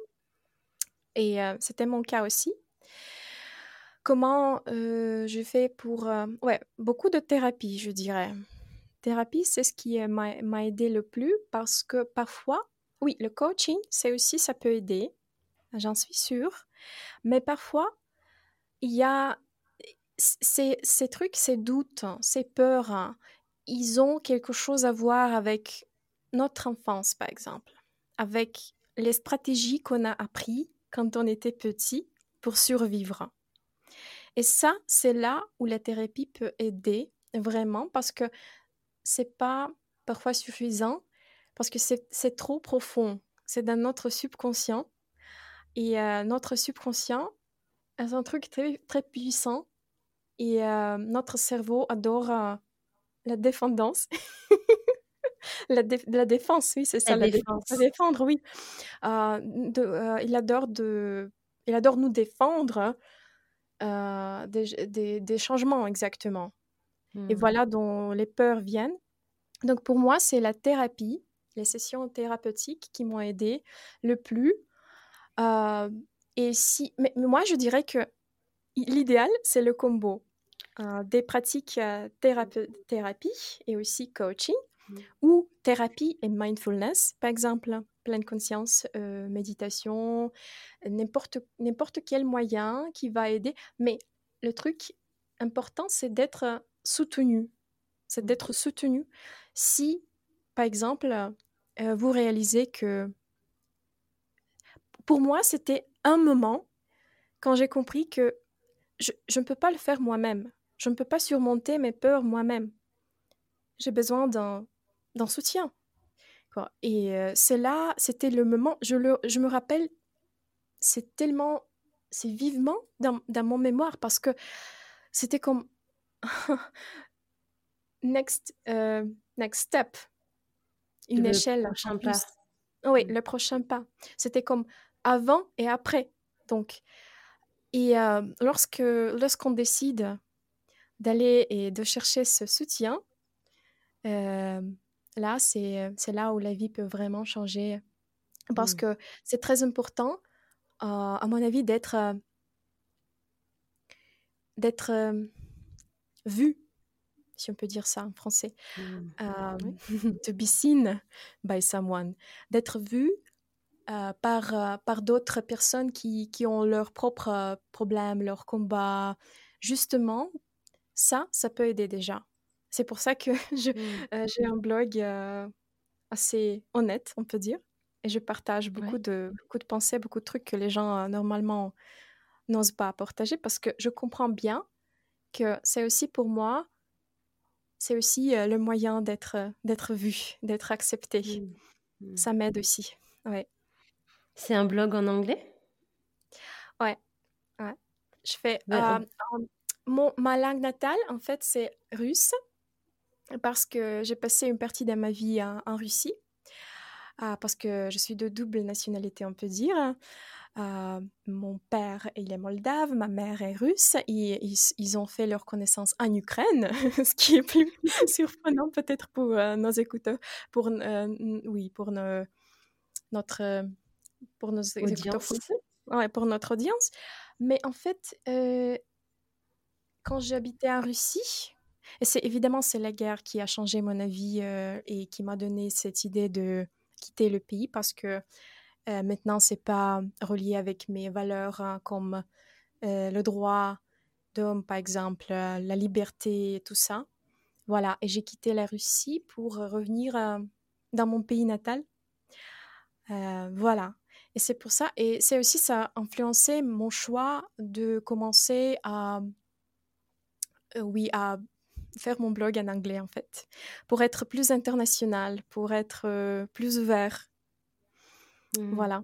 Et euh, c'était mon cas aussi. Comment je fais pour... ouais, beaucoup de thérapie, je dirais thérapie, c'est ce qui m'a aidé le plus parce que parfois, oui, le coaching, c'est aussi, ça peut aider, j'en suis sûre, mais parfois, il y a ces, ces trucs, ces doutes, ces peurs, hein, ils ont quelque chose à voir avec notre enfance, par exemple, avec les stratégies qu'on a apprises quand on était petit pour survivre. Et ça, c'est là où la thérapie peut aider vraiment parce que c'est pas parfois suffisant parce que c'est trop profond. C'est dans notre subconscient. Et euh, notre subconscient, c'est un truc très, très puissant. Et euh, notre cerveau adore euh, la défendance. [LAUGHS] la, la, défense, oui, c'est ça, la, défense. Défendre, oui. il, adore de, il adore nous défendre des, des, des changements, exactement. Et mmh. voilà dont les peurs viennent. Donc pour moi, c'est la thérapie, les sessions thérapeutiques qui m'ont aidé le plus. Euh, et si, mais, moi, je dirais que l'idéal, c'est le combo euh, des pratiques euh, thérapie et aussi coaching. Ou thérapie et mindfulness, par exemple, pleine conscience, méditation, n'importe quel moyen qui va aider. Mais le truc important, c'est d'être soutenu. C'est d'être soutenu. Si, par exemple, euh, vous réalisez que... Pour moi, c'était un moment quand j'ai compris que je, ne peux pas le faire moi-même. Je ne peux pas surmonter mes peurs moi-même. J'ai besoin d'un soutien. Et euh, c'est là, c'était le moment, je, le, je me rappelle, c'est tellement, c'est vivement dans, dans mon mémoire parce que c'était comme [LAUGHS] next, euh, next step, une échelle. Prochain pas. Oui, mm. le prochain pas. C'était comme avant et après. Donc, et euh, lorsque lorsqu'on décide d'aller et de chercher ce soutien, euh, là, c'est là où la vie peut vraiment changer. Parce mm. que c'est très important, à mon avis, d'être d'être vu, si on peut dire ça en français, mmh. euh, [LAUGHS] to be seen by someone, d'être vu euh, par, euh, par d'autres personnes qui, qui, ont leurs propres problèmes, leurs combats. Justement, ça, ça peut aider déjà. C'est pour ça que [LAUGHS] mmh. j'ai un blog assez honnête, on peut dire. et je partage beaucoup de, beaucoup de pensées, beaucoup de trucs que les gens normalement n'osent pas partager parce que je comprends bien que c'est aussi pour moi, c'est aussi le moyen d'être d'être vu, d'être accepté. Mmh. Mmh. Ça m'aide aussi. Ouais. C'est un blog en anglais? Ouais. ouais. Je fais. mon, ma langue natale, en fait, c'est russe parce que j'ai passé une partie de ma vie en, Russie. parce que je suis de double nationalité, on peut dire. Euh, mon père, il est moldave, ma mère est russe. Et, ils, ont fait leur connaissance en Ukraine, [LAUGHS] ce qui est plus [LAUGHS] surprenant peut-être pour euh, nos écouteurs, pour, euh, oui, pour notre, pour nos écouteurs français, ouais, pour notre audience. Mais en fait, quand j'habitais en Russie, et c'est évidemment c'est la guerre qui a changé mon avis et qui m'a donné cette idée de quitter le pays parce que euh, maintenant, c'est pas relié avec mes valeurs hein, comme euh, le droit d'homme, par exemple, euh, la liberté, tout ça. Voilà, et j'ai quitté la Russie pour revenir dans mon pays natal. voilà, et c'est pour ça, et c'est aussi ça a influencé mon choix de commencer à, oui, à faire mon blog en anglais en fait, pour être plus international, pour être plus ouvert Mmh. Voilà.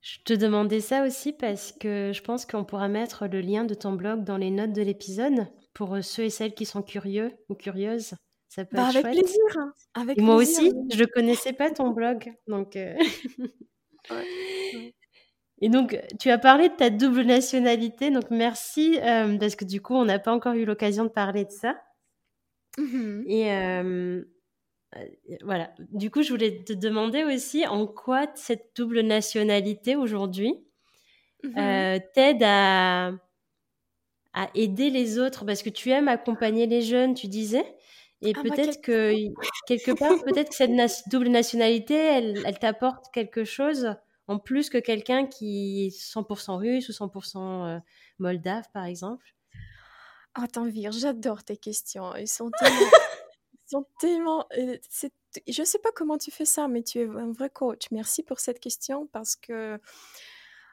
Je te demandais ça aussi parce que je pense qu'on pourra mettre le lien de ton blog dans les notes de l'épisode pour ceux et celles qui sont curieux ou curieuses. Ça peut bah, être avec plaisir. Hein. Avec moi aussi, je ne connaissais pas ton [LAUGHS] blog. Donc, euh, [LAUGHS] Et donc, tu as parlé de ta double nationalité. Donc, merci euh, parce que du coup, on n'a pas encore eu l'occasion de parler de ça. Mmh et, euh, euh, voilà. Du coup, je voulais te demander aussi en quoi cette double nationalité aujourd'hui mmh euh, t'aide à, à aider les autres? Parce que tu aimes accompagner les jeunes, tu disais. Et ah, peut-être que quelque part, peut-être que cette double nationalité, elle, elle t'apporte quelque chose? En plus que quelqu'un qui est 100% russe ou 100% euh, moldave, par exemple. Attends, Vir, j'adore tes questions. Ils [LAUGHS] sont tellement sont tellement. je ne sais pas comment tu fais ça, mais tu es un vrai coach. Merci pour cette question parce que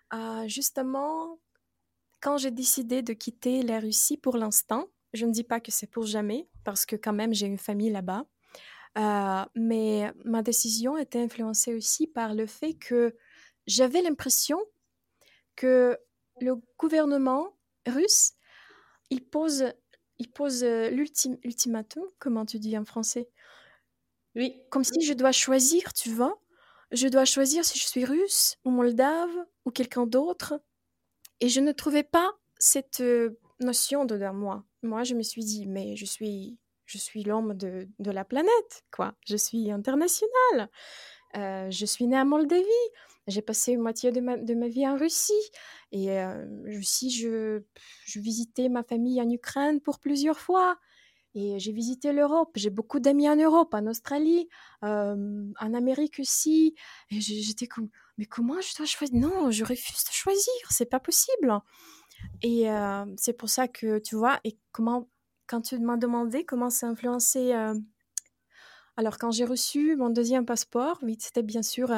ah, justement, quand j'ai décidé de quitter la Russie pour l'instant, je ne dis pas que c'est pour jamais parce que quand même j'ai une famille là-bas. Euh, mais ma décision était influencée aussi par le fait que j'avais l'impression que le gouvernement russe, il pose il pose euh, l'ultimatum, comment tu dis en français? Oui. Comme si je dois choisir, tu vois? Je dois choisir si je suis russe ou moldave ou quelqu'un d'autre. Et je ne trouvais pas cette euh, notion dedans moi. Moi, je me suis dit, mais je suis, je suis l'homme de, de, la planète, quoi. Je suis internationale. Euh, je suis née à Moldavie. J'ai passé une moitié de ma, vie en Russie. Et euh, aussi, je, je, visitais ma famille en Ukraine pour plusieurs fois. Et j'ai visité l'Europe. J'ai beaucoup d'amis en Europe, en Australie, euh, en Amérique aussi. Et j'étais comme, mais comment je dois choisir? Non, je refuse de choisir. C'est pas possible. Et euh, c'est pour ça que, tu vois, et comment, quand tu m'as demandé comment ça influencé. Alors, quand j'ai reçu mon deuxième passeport, oui, c'était bien sûr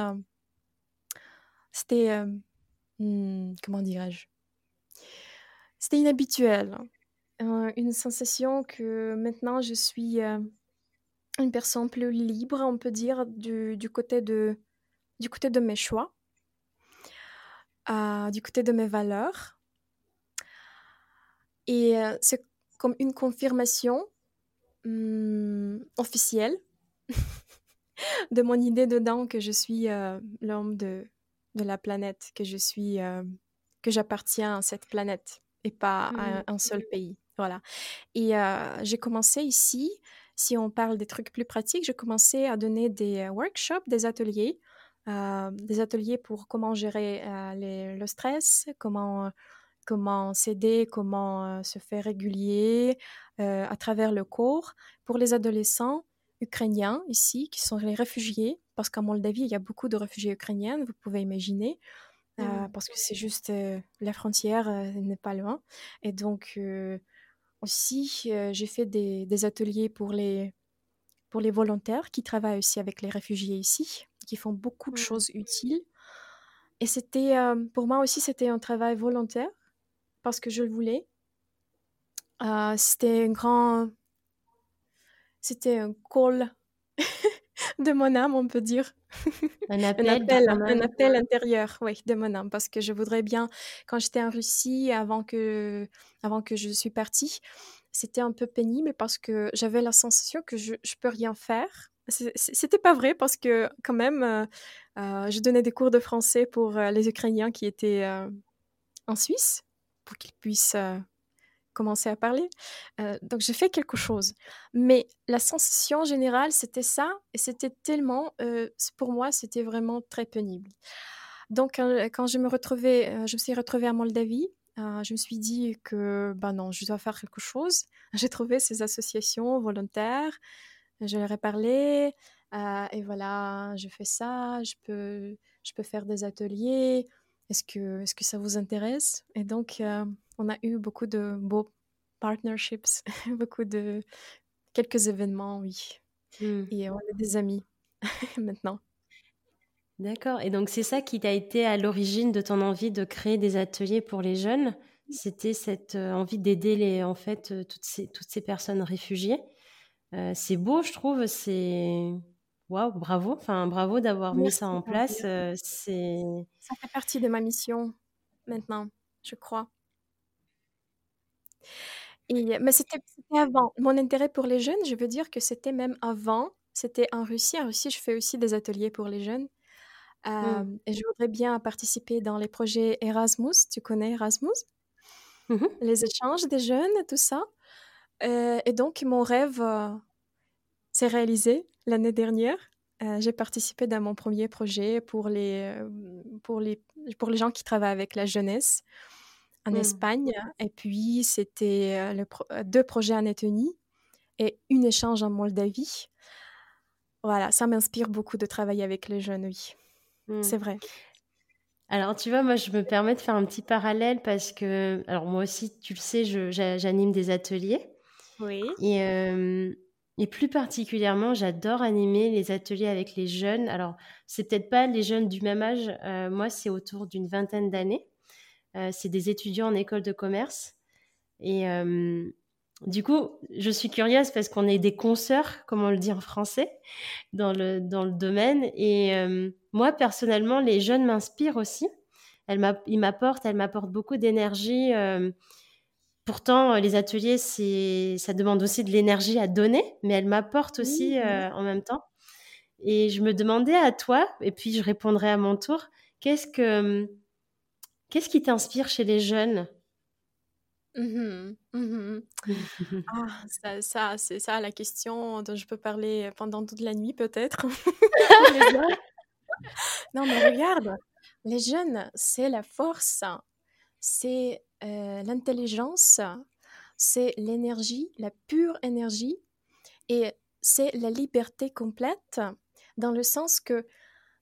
c'était, euh, hmm, comment dirais-je? C'était inhabituel. Hein. une sensation que maintenant je suis euh, une personne plus libre, on peut dire, du, côté, de, du côté de mes choix, euh, du côté de mes valeurs. Et c'est comme une confirmation hmm, officielle [LAUGHS] de mon idée dedans que je suis l'homme de, de la planète, que je suis, euh, que j'appartiens à cette planète et pas à mmh. un seul pays. Voilà. Et euh, j'ai commencé ici, si on parle des trucs plus pratiques, j'ai commencé à donner des euh, workshops, des ateliers, des ateliers pour comment gérer le stress, comment comment s'aider, comment se faire régulier à travers le cours pour les adolescents ukrainiens ici, qui sont les réfugiés, parce qu'en Moldavie, il y a beaucoup de réfugiés ukrainiens, vous pouvez imaginer, euh, parce que c'est juste euh, la frontière euh, n'est pas loin. Et donc, aussi, j'ai fait des, des, ateliers pour les, pour les volontaires qui travaillent aussi avec les réfugiés ici. qui font beaucoup de choses utiles. Et c'était, pour moi aussi, c'était un travail volontaire parce que je le voulais. c'était un grand, c'était un call [LAUGHS] de mon âme, on peut dire. Un [LAUGHS] appel, un appel, intérieur, oui, de mon âme, parce que je voudrais bien, quand j'étais en Russie, avant que, avant que je suis partie, c'était un peu pénible parce que j'avais la sensation que je ne peux rien faire. C'était pas vrai parce que quand même, euh, euh, je donnais des cours de français pour euh, les Ukrainiens qui étaient en Suisse, pour qu'ils puissent commencer à parler. donc j'ai fait quelque chose. Mais la sensation générale, c'était ça, et c'était tellement, pour moi, c'était vraiment très pénible. Donc quand je me retrouvais, je me suis retrouvée à Moldavie, je me suis dit que, ben non, je dois faire quelque chose. [LAUGHS] J'ai trouvé ces associations volontaires, je leur ai parlé, et voilà, je fais ça, je peux, je peux faire des ateliers. Est-ce que, est-ce que ça vous intéresse? Et donc, on a eu beaucoup de beaux partnerships, [LAUGHS] beaucoup de quelques événements, oui. Mmh. Et on est des amis [LAUGHS] maintenant. D'accord. Et donc c'est ça qui t'a été à l'origine de ton envie de créer des ateliers pour les jeunes? C'était cette euh, envie d'aider les, en fait, euh, toutes ces, toutes ces personnes réfugiées? Euh, c'est beau, je trouve. C'est waouh, bravo. Enfin, bravo d'avoir mis ça en place. c'est ça fait partie de ma mission maintenant, je crois. Et, mais c'était avant. Mon intérêt pour les jeunes, je veux dire que c'était même avant. C'était en Russie. En Russie, je fais aussi des ateliers pour les jeunes. Mmh. et je voudrais bien participer dans les projets Erasmus. Tu connais Erasmus? Mmh Les échanges des jeunes, tout ça. et donc, mon rêve s'est réalisé l'année dernière. j'ai participé dans mon premier projet pour les, pour, les, pour les gens qui travaillent avec la jeunesse en mmh. Espagne. Et puis, c'était deux projets en Lettonie et une échange en Moldavie. Voilà, ça m'inspire beaucoup de travailler avec les jeunes, oui. Mmh. C'est vrai. Alors, tu vois, moi, je me permets de faire un petit parallèle parce que, alors moi aussi, tu le sais, j'anime des ateliers. Oui. Et, et plus particulièrement, j'adore animer les ateliers avec les jeunes. Alors, c'est peut-être pas les jeunes du même âge. moi, c'est autour d'une vingtaine d'années. C'est des étudiants en école de commerce. Et du coup, je suis curieuse parce qu'on est des consoeurs, comme on le dit en français, dans le, dans le domaine. Et euh, moi, personnellement, les jeunes m'inspirent aussi. ils m'apportent, elles m'apportent beaucoup d'énergie. Euh, pourtant, les ateliers, ça demande aussi de l'énergie à donner, mais elles m'apportent aussi euh, en même temps. Et je me demandais à toi, et puis je répondrai à mon tour, qu'est-ce que qu'est-ce qui t'inspire chez les jeunes? Mmh mmh [LAUGHS] ah, ça, c'est ça la question dont je peux parler pendant toute la nuit peut-être. [LAUGHS] Non, mais regarde, les jeunes, c'est la force, c'est l'intelligence, c'est l'énergie, la pure énergie, et c'est la liberté complète, dans le sens que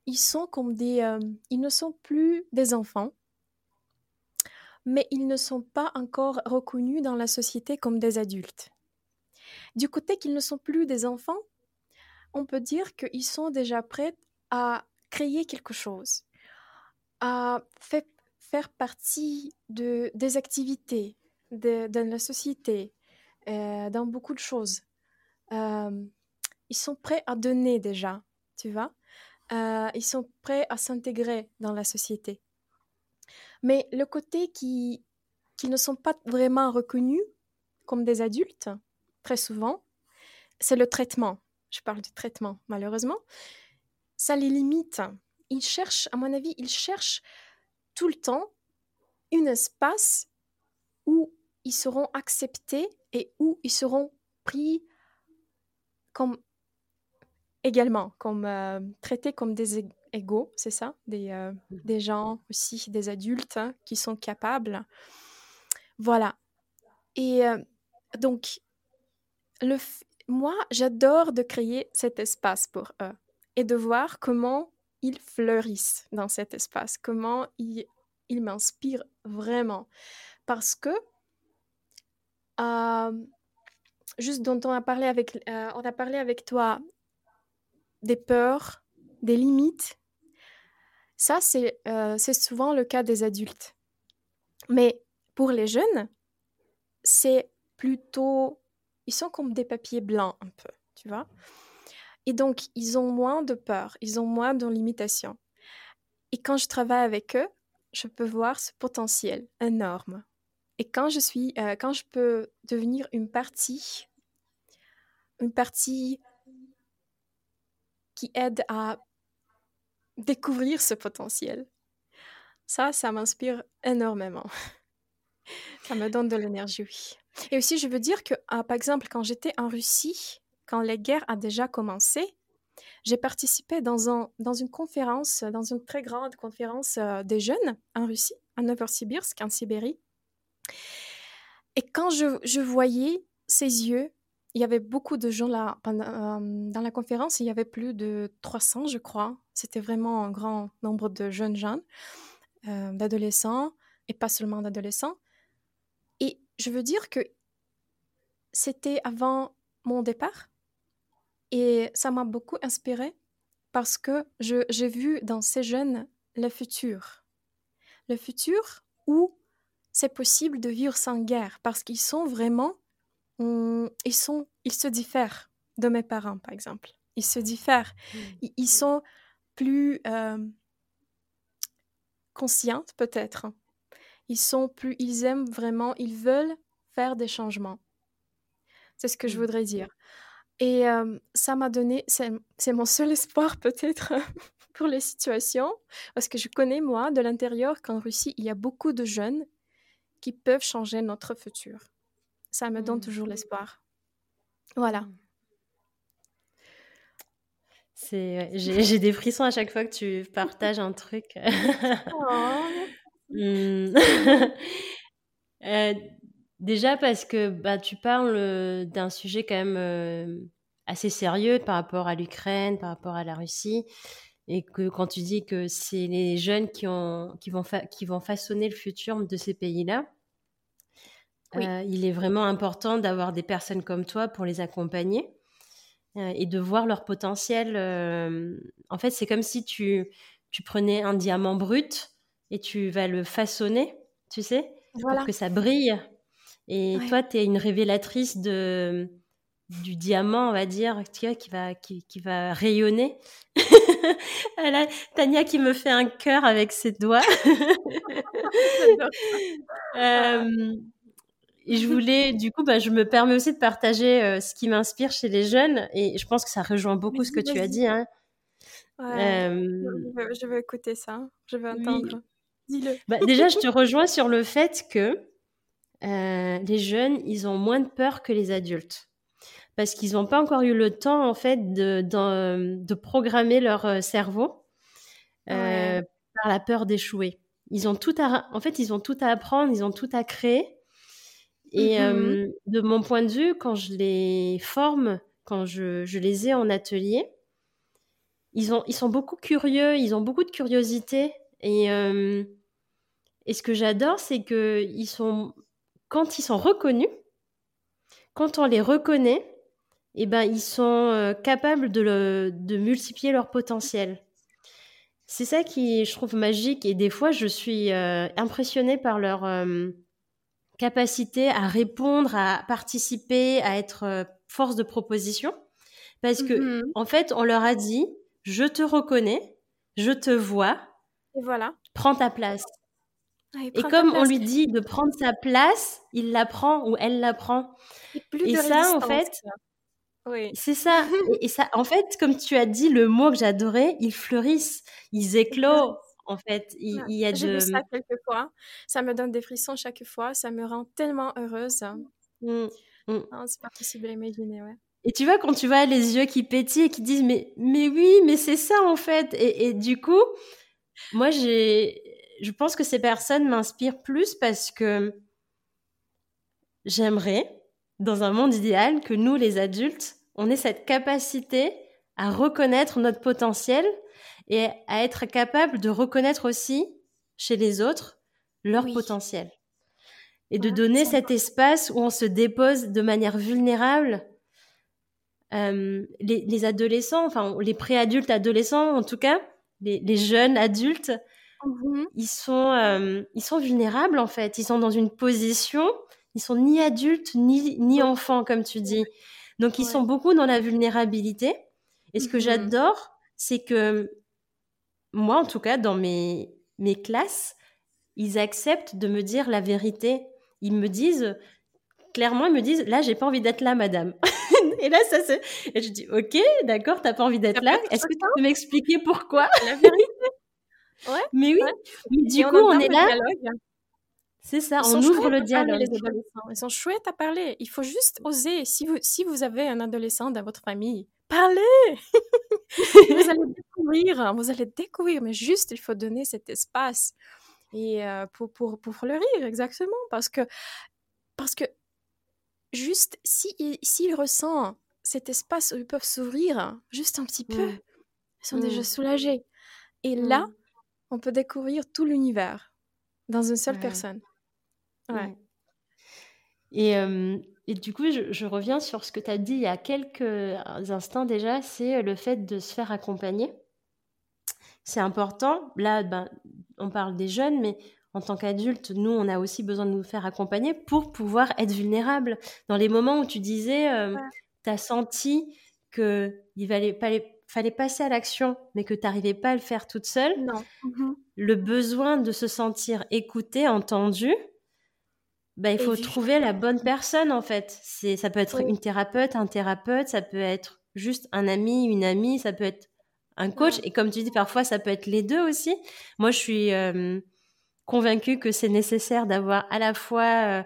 ils sont comme des, ils ne sont plus des enfants, mais ils ne sont pas encore reconnus dans la société comme des adultes. Du côté qu'ils ne sont plus des enfants, on peut dire qu'ils sont déjà prêts à créer quelque chose, à faire partie de, des activités de, la société, euh, dans beaucoup de choses. Euh, ils sont prêts à donner déjà, tu vois. Euh, ils sont prêts à s'intégrer dans la société. Mais le côté qui, qui ne sont pas vraiment reconnus comme des adultes, très souvent, c'est le traitement. Je parle du traitement, malheureusement. Ça les limite. Ils cherchent, à mon avis, ils cherchent tout le temps un espace où ils seront acceptés et où ils seront pris comme également, comme euh, traités comme des, égaux, c'est ça? Des, euh, mmh. des, gens aussi, des adultes hein, qui sont capables. Voilà. Et euh, donc, le moi, j'adore de créer cet espace pour eux et de voir comment ils fleurissent dans cet espace, comment ils, ils m'inspirent vraiment. Parce que, euh, juste dont on a parlé avec, on a parlé avec toi des peurs, des limites, ça, euh, c'est souvent le cas des adultes. Mais pour les jeunes, c'est plutôt... Ils sont comme des papiers blancs un peu, tu vois. Et donc, ils ont moins de peur, ils ont moins de limitations. Et quand je travaille avec eux, je peux voir ce potentiel énorme. Et quand je suis, euh, quand je peux devenir une partie, une partie qui aide à découvrir ce potentiel. Ça, ça m'inspire énormément. [LAUGHS] ça me donne de l'énergie. Et aussi, je veux dire que, ah, par exemple, quand j'étais en Russie, quand la guerre a déjà commencé, j'ai participé dans, un, dans une conférence, dans une très grande conférence euh, des jeunes en Russie, à Novosibirsk, en Sibérie. Et quand je, je voyais ces yeux il y avait beaucoup de gens là. Pendant, dans la conférence, il y avait plus de 300, je crois. C'était vraiment un grand nombre de jeunes gens, euh, d'adolescents, et pas seulement d'adolescents. Et je veux dire que c'était avant mon départ. Et ça m'a beaucoup inspiré parce que j'ai vu dans ces jeunes le futur. Le futur où c'est possible de vivre sans guerre parce qu'ils sont vraiment ils, sont, ils se diffèrent de mes parents, par exemple. Ils se diffèrent. Mmh. Ils, sont plus euh, conscients, peut-être. Ils sont plus, ils aiment vraiment, ils veulent faire des changements. C'est ce que je mmh. voudrais dire. Et euh, ça m'a donné, c'est mon seul espoir [LAUGHS] peut-être pour les situations, parce que je connais moi de l'intérieur qu'en Russie, il y a beaucoup de jeunes qui peuvent changer notre futur ça me donne mmh. toujours l'espoir. Voilà. Mmh. C'est, j'ai, des frissons à chaque fois que tu partages un truc. Oh, [LAUGHS] mmh. [LAUGHS] euh, déjà parce que bah, tu parles d'un sujet quand même euh, assez sérieux par rapport à l'Ukraine, par rapport à la Russie, et que quand tu dis que c'est les jeunes qui, ont, qui, vont, qui vont façonner le futur de ces pays-là, euh, il est vraiment important d'avoir des personnes comme toi pour les accompagner euh, et de voir leur potentiel. Euh, en fait, c'est comme si tu, tu prenais un diamant brut et tu vas le façonner, tu sais, pour que ça brille. Et toi, tu es une révélatrice de, du diamant, on va dire, qui va, qui, qui va rayonner. [LAUGHS] Tania qui me fait un cœur avec ses doigts. [LAUGHS] [LAUGHS] euh, et je voulais, du coup, bah, je me permets aussi de partager euh, ce qui m'inspire chez les jeunes. Et je pense que ça rejoint beaucoup ce que tu as dit. Hein. je, veux, écouter ça. Je veux entendre. Dis-le. Bah, déjà, je [LAUGHS] te rejoins sur le fait que euh, les jeunes, ils ont moins de peur que les adultes. Parce qu'ils n'ont pas encore eu le temps, en fait, de, de, programmer leur euh, cerveau par la peur d'échouer. Ils ont tout à, en fait, ils ont tout à apprendre, ils ont tout à créer. Et mmh de mon point de vue, quand je les forme, quand je, je les ai en atelier, ils, ont, ils sont beaucoup curieux, ils ont beaucoup de curiosité. Et, et ce que j'adore, c'est que ils sont, quand ils sont reconnus, quand on les reconnaît, eh ben, ils sont capables de, le, de multiplier leur potentiel. C'est ça qui, je trouve, magique. Et des fois, je suis impressionnée par leur capacité à répondre, à participer, à être euh, force de proposition. Parce que, mmh en fait, on leur a dit, je te reconnais, je te vois. Et voilà. Prends ta place. et comme on lui dit de prendre sa place, il la prend ou elle la prend. Et, ça, en fait, oui. c'est ça. [LAUGHS] et, ça, en fait, comme tu as dit le mot que j'adorais, ils fleurissent, ils éclosent en fait. Il, y a J'ai vu ça quelques fois. Ça me donne des frissons chaque fois. Ça me rend tellement heureuse. Mmh, mmh. c'est pas possible à imaginer, ouais. Et tu vois, quand tu vois les yeux qui pétillent et qui disent mais, mais oui, mais c'est ça en fait. Et, et du coup, moi, j'ai, je pense que ces personnes m'inspirent plus parce que j'aimerais, dans un monde idéal, que nous, les adultes, on ait cette capacité à reconnaître notre potentiel et à être capable de reconnaître aussi chez les autres leur potentiel. Et de donner cet espace où on se dépose de manière vulnérable les, adolescents, enfin les préadultes adolescents en tout cas, les, jeunes adultes, mmh ils, sont, ils sont vulnérables en fait. Ils sont dans une position, ils sont ni adultes ni, ni enfants comme tu dis. Donc ils sont beaucoup dans la vulnérabilité. Et ce que mmh j'adore, c'est que moi en tout cas, dans mes, mes classes, ils acceptent de me dire la vérité. Ils me disent, clairement, ils me disent, là, j'ai pas envie d'être là, madame. [LAUGHS] et là, ça se... Et je dis, ok, d'accord, t'as pas envie d'être là. Est-ce que tu peux m'expliquer pourquoi? [LAUGHS] La vérité. Ouais. Mais oui. Mais du coup, on, est là. C'est ça, on ouvre le dialogue. Les adolescents. Ils sont chouettes à parler. Il faut juste oser. Si vous, si vous avez un adolescent dans votre famille, parlez [LAUGHS] Vous allez découvrir, vous allez découvrir, mais juste, il faut donner cet espace et euh, pour, pour, pour fleurir, exactement. Parce que, parce que juste, s'ils si, si ressentent cet espace où ils peuvent s'ouvrir, juste un petit peu, mmh. ils sont déjà mmh. soulagés. Et là, mmh. on peut découvrir tout l'univers dans une seule personne. Ouais. Et, et, du coup, je, je, reviens sur ce que tu as dit il y a quelques instants déjà, c'est le fait de se faire accompagner. C'est important. Là, ben, on parle des jeunes, mais en tant qu'adulte, nous, on a aussi besoin de nous faire accompagner pour pouvoir être vulnérable. Dans les moments où tu disais, euh, tu as senti qu'il fallait, fallait, passer à l'action, mais que tu n'arrivais pas à le faire toute seule, non. Mmh le besoin de se sentir écouté, entendu, bah, il faut trouver la bonne personne, en fait. C'est, ça peut être une thérapeute, un thérapeute, ça peut être juste un ami, une amie, ça peut être un coach. Et comme tu dis, parfois, ça peut être les deux aussi. Moi, je suis... Euh, convaincu que c'est nécessaire d'avoir à la fois euh,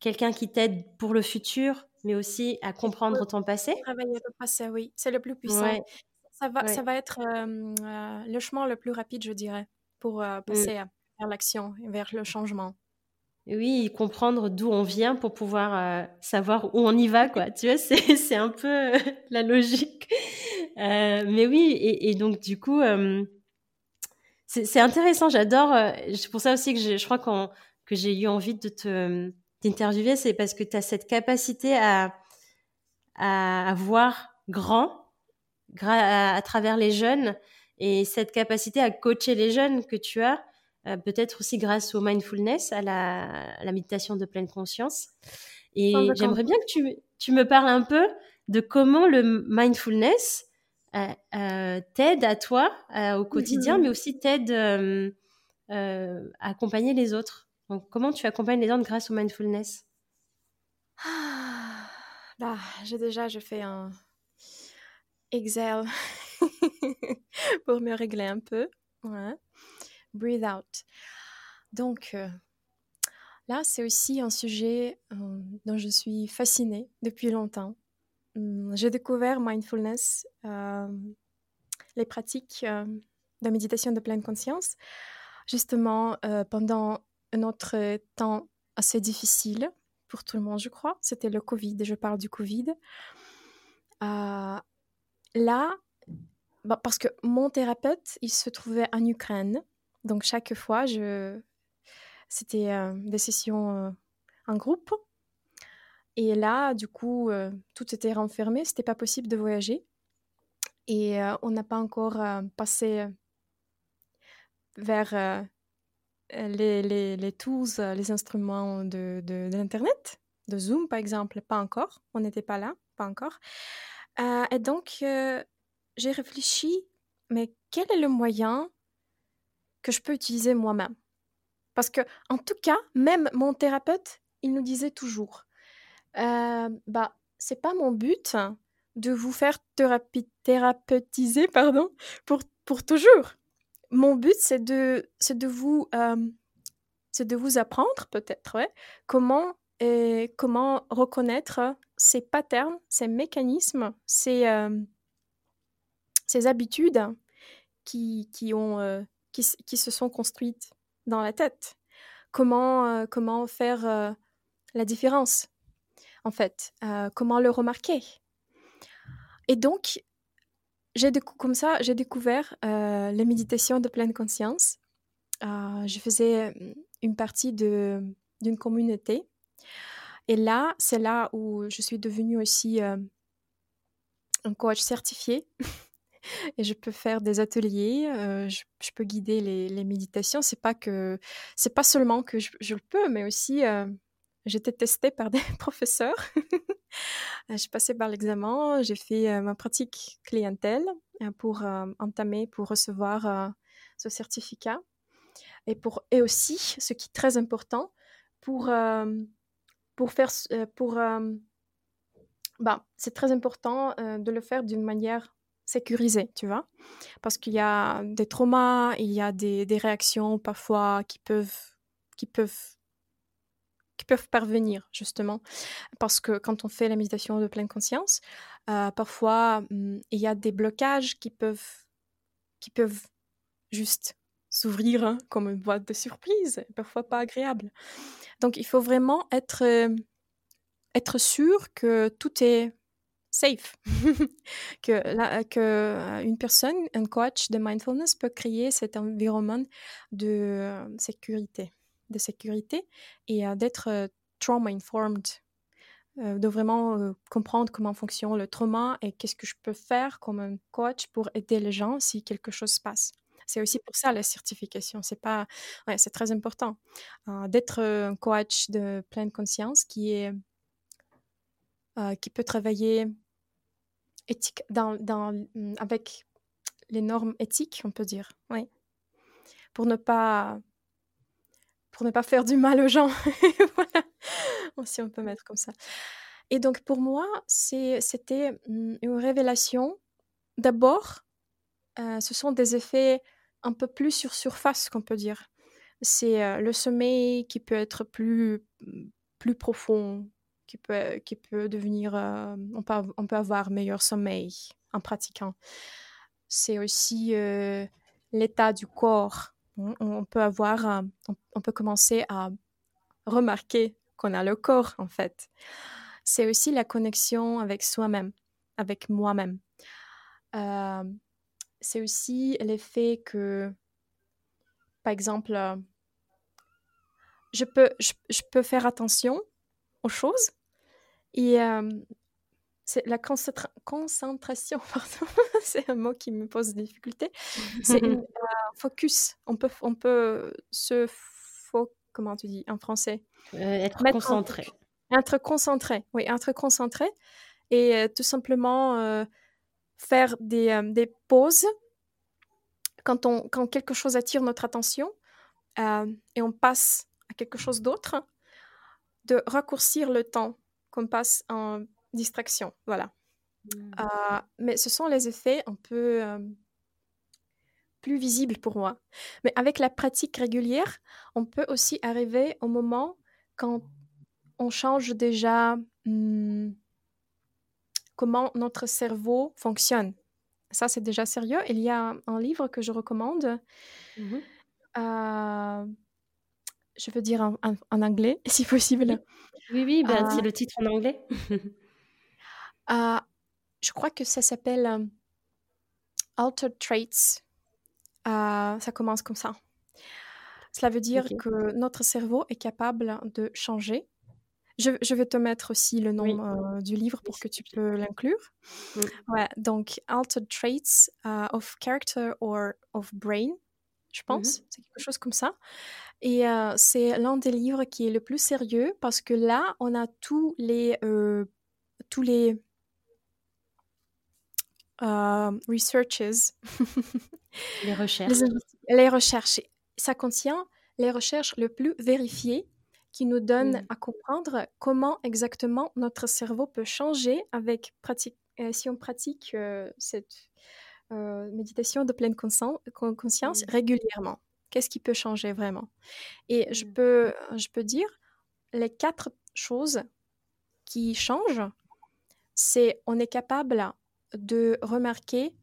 quelqu'un qui t'aide pour le futur, mais aussi à comprendre ton passé. Travailler le passé, oui, c'est le plus puissant. Ça, va, ça va être euh, le chemin le plus rapide, je dirais, pour euh, mm. passer vers l'action, vers le changement. Oui, comprendre d'où on vient pour pouvoir savoir où on y va, quoi. tu vois, c'est [LAUGHS] un peu la logique. mais oui, et, donc du coup, c'est intéressant, j'adore. Euh, c'est pour ça aussi que je crois que j'ai eu envie de te t'interviewer, c'est parce que tu as cette capacité à, à, voir grand à, travers les jeunes et cette capacité à coacher les jeunes que tu as, euh, peut-être aussi grâce au mindfulness, à la, la méditation de pleine conscience. Et j'aimerais bien que tu, tu me parles un peu de comment le mindfulness euh, euh, t'aide à toi au quotidien, mmh mais aussi t'aide à accompagner les autres. Donc, comment tu accompagnes les autres grâce au mindfulness? Ah, Là, j'ai déjà je fais un exhale [LAUGHS] pour me régler un peu. Breathe out. Donc, là, c'est aussi un sujet dont je suis fascinée depuis longtemps. Mmh, j'ai découvert mindfulness, euh, les pratiques euh, de méditation de pleine conscience, justement euh, pendant un autre temps assez difficile pour tout le monde, je crois. C'était le Covid, je parle du Covid. là, bah, parce que mon thérapeute, il se trouvait en Ukraine. Donc chaque fois, c'était des sessions en groupe. Et là, du coup, euh, tout était renfermé, c'était pas possible de voyager. Et euh, on n'a pas encore euh, passé vers les, les, les, tools, les instruments de, l'Internet, de Zoom par exemple, pas encore. On n'était pas là, pas encore. et donc, j'ai réfléchi, mais quel est le moyen que je peux utiliser moi-même Parce que, en tout cas, même mon thérapeute, il nous disait toujours euh, bah, c'est pas mon but de vous faire thérapeutiser pardon, pour, pour toujours. Mon but, c'est de, de, vous, euh, de vous apprendre, peut-être, comment, et comment reconnaître ces patterns, ces mécanismes, ces, euh, ces habitudes qui, qui, ont, euh, qui, se sont construites dans la tête. Comment, comment faire la différence en fait, euh, comment le remarquer. Et donc, j'ai comme ça, j'ai découvert euh, les méditations de pleine conscience. Euh, je faisais une partie d'une communauté. Et là, c'est là où je suis devenue aussi un coach certifié [LAUGHS] et je peux faire des ateliers, je, peux guider les, méditations. C'est pas que c'est pas seulement que je, le peux, mais aussi j'ai été testée par [LAUGHS] des professeurs. j'ai passé par l'examen, j'ai fait ma pratique clientèle pour entamer, pour recevoir ce certificat. Et, pour, et aussi, ce qui est très important, pour, pour faire, pour, bah, c'est très important de le faire d'une manière sécurisée, tu vois, parce qu'il y a des traumas, il y a des, des réactions parfois qui peuvent, qui peuvent qui peuvent parvenir justement. Parce que quand on fait la méditation de pleine conscience parfois mmh, il y a des blocages qui peuvent qui peuvent juste s'ouvrir hein, comme une boîte de surprise parfois pas agréable. Donc il faut vraiment être être sûr que tout est safe, [LAUGHS] que, la, que euh, une personne, un coach de mindfulness peut créer cet environnement de euh, sécurité, de sécurité et euh, d'être trauma informed, de vraiment comprendre comment fonctionne le trauma et qu'est-ce que je peux faire comme un coach pour aider les gens si quelque chose se passe. C'est aussi pour ça la certification. C'est pas, c'est très important d'être un coach de pleine conscience qui est euh, qui peut travailler éthique, mm, avec les normes éthiques, on peut dire, oui, pour ne pas pour ne pas faire du mal aux gens, [LAUGHS] voilà, si on peut mettre comme ça. Et donc pour moi, c'était mm, une révélation. D'abord, euh, ce sont des effets un peu plus sur surface, qu'on peut dire. C'est euh, le sommeil qui peut être plus, plus profond, qui peut, qui peut devenir... Euh, on, peut, on peut avoir meilleur sommeil en pratiquant. C'est aussi euh, l'état du corps. On, peut avoir... on, peut commencer à remarquer qu'on a le corps, en fait. C'est aussi la connexion avec soi-même, avec moi-même. Euh, c'est aussi l'effet que, par exemple, je peux, je, je, peux faire attention aux choses et c'est la concentration, [LAUGHS] pardon, c'est un mot qui me pose des difficultés. C'est un [LAUGHS] focus. On peut, on peut se fo comment tu dis en français? Euh, Être concentré. être concentré, oui, être concentré et tout simplement faire des, des, pauses quand, on, quand quelque chose attire notre attention et on passe à quelque chose d'autre, de raccourcir le temps qu'on passe en distraction. Voilà. Mmh. Euh, mais ce sont les effets un peu euh, plus visibles pour moi. Mais avec la pratique régulière, on peut aussi arriver au moment quand on change déjà hmm, comment notre cerveau fonctionne. Ça, c'est déjà sérieux. Il y a un livre que je recommande. Mmh euh, je veux dire en, anglais, [LAUGHS] si possible. Oui, oui, ben, c'est le titre en anglais. [LAUGHS] Euh, je crois que ça s'appelle euh, Altered Traits. Euh, ça commence comme ça. Cela veut dire que notre cerveau est capable de changer. Je, je vais te mettre aussi le nom du livre pour que tu peux l'inclure. Ouais, donc Altered Traits of Character or of Brain, je mmh pense. C'est quelque chose comme ça. Et c'est l'un des livres qui est le plus sérieux parce que là, on a tous les, tous les researches. [LAUGHS] les recherches. Les, recherches. Ça contient les recherches les plus vérifiées qui nous donnent mmh. à comprendre comment exactement notre cerveau peut changer avec pratique, si on pratique cette méditation de pleine conscience régulièrement. Qu'est-ce qui peut changer vraiment? Et je, peux, je peux dire, les quatre choses qui changent, c'est on est capable de remarquer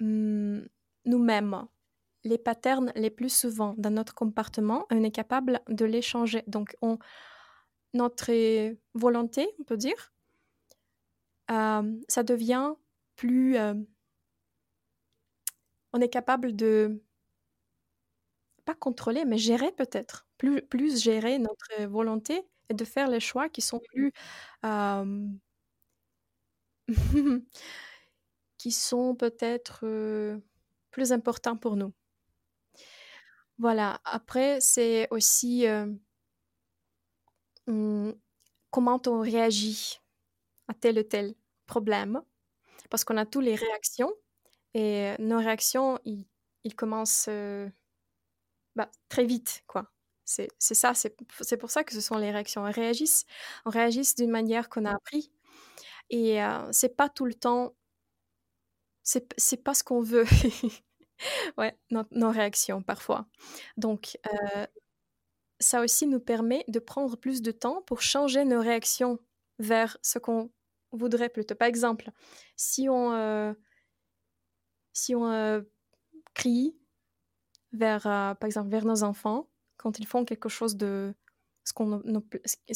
mmh, nous-mêmes les patterns les plus souvent dans notre comportement, on est capable de les changer. Donc, on, notre volonté, on peut dire, ça devient plus... on est capable de pas contrôler, mais gérer peut-être. Plus, gérer notre volonté et de faire les choix qui sont plus... [LAUGHS] qui sont peut-être plus importants pour nous. Voilà, après, c'est aussi mmh, comment on réagit à tel ou tel problème, parce qu'on a tous les réactions, et nos réactions, ils, commencent bah, très vite, quoi. C'est ça, c'est pour ça que ce sont les réactions. On réagit, on réagit d'une manière qu'on a appris, et c'est pas tout le temps, c'est pas ce qu'on veut. [LAUGHS] ouais, nos, réactions parfois. Donc, euh, ça aussi nous permet de prendre plus de temps pour changer nos réactions vers ce qu'on voudrait plutôt. Par exemple, si on, euh, si on euh, crie vers, par exemple, vers nos enfants quand ils font quelque chose de ce,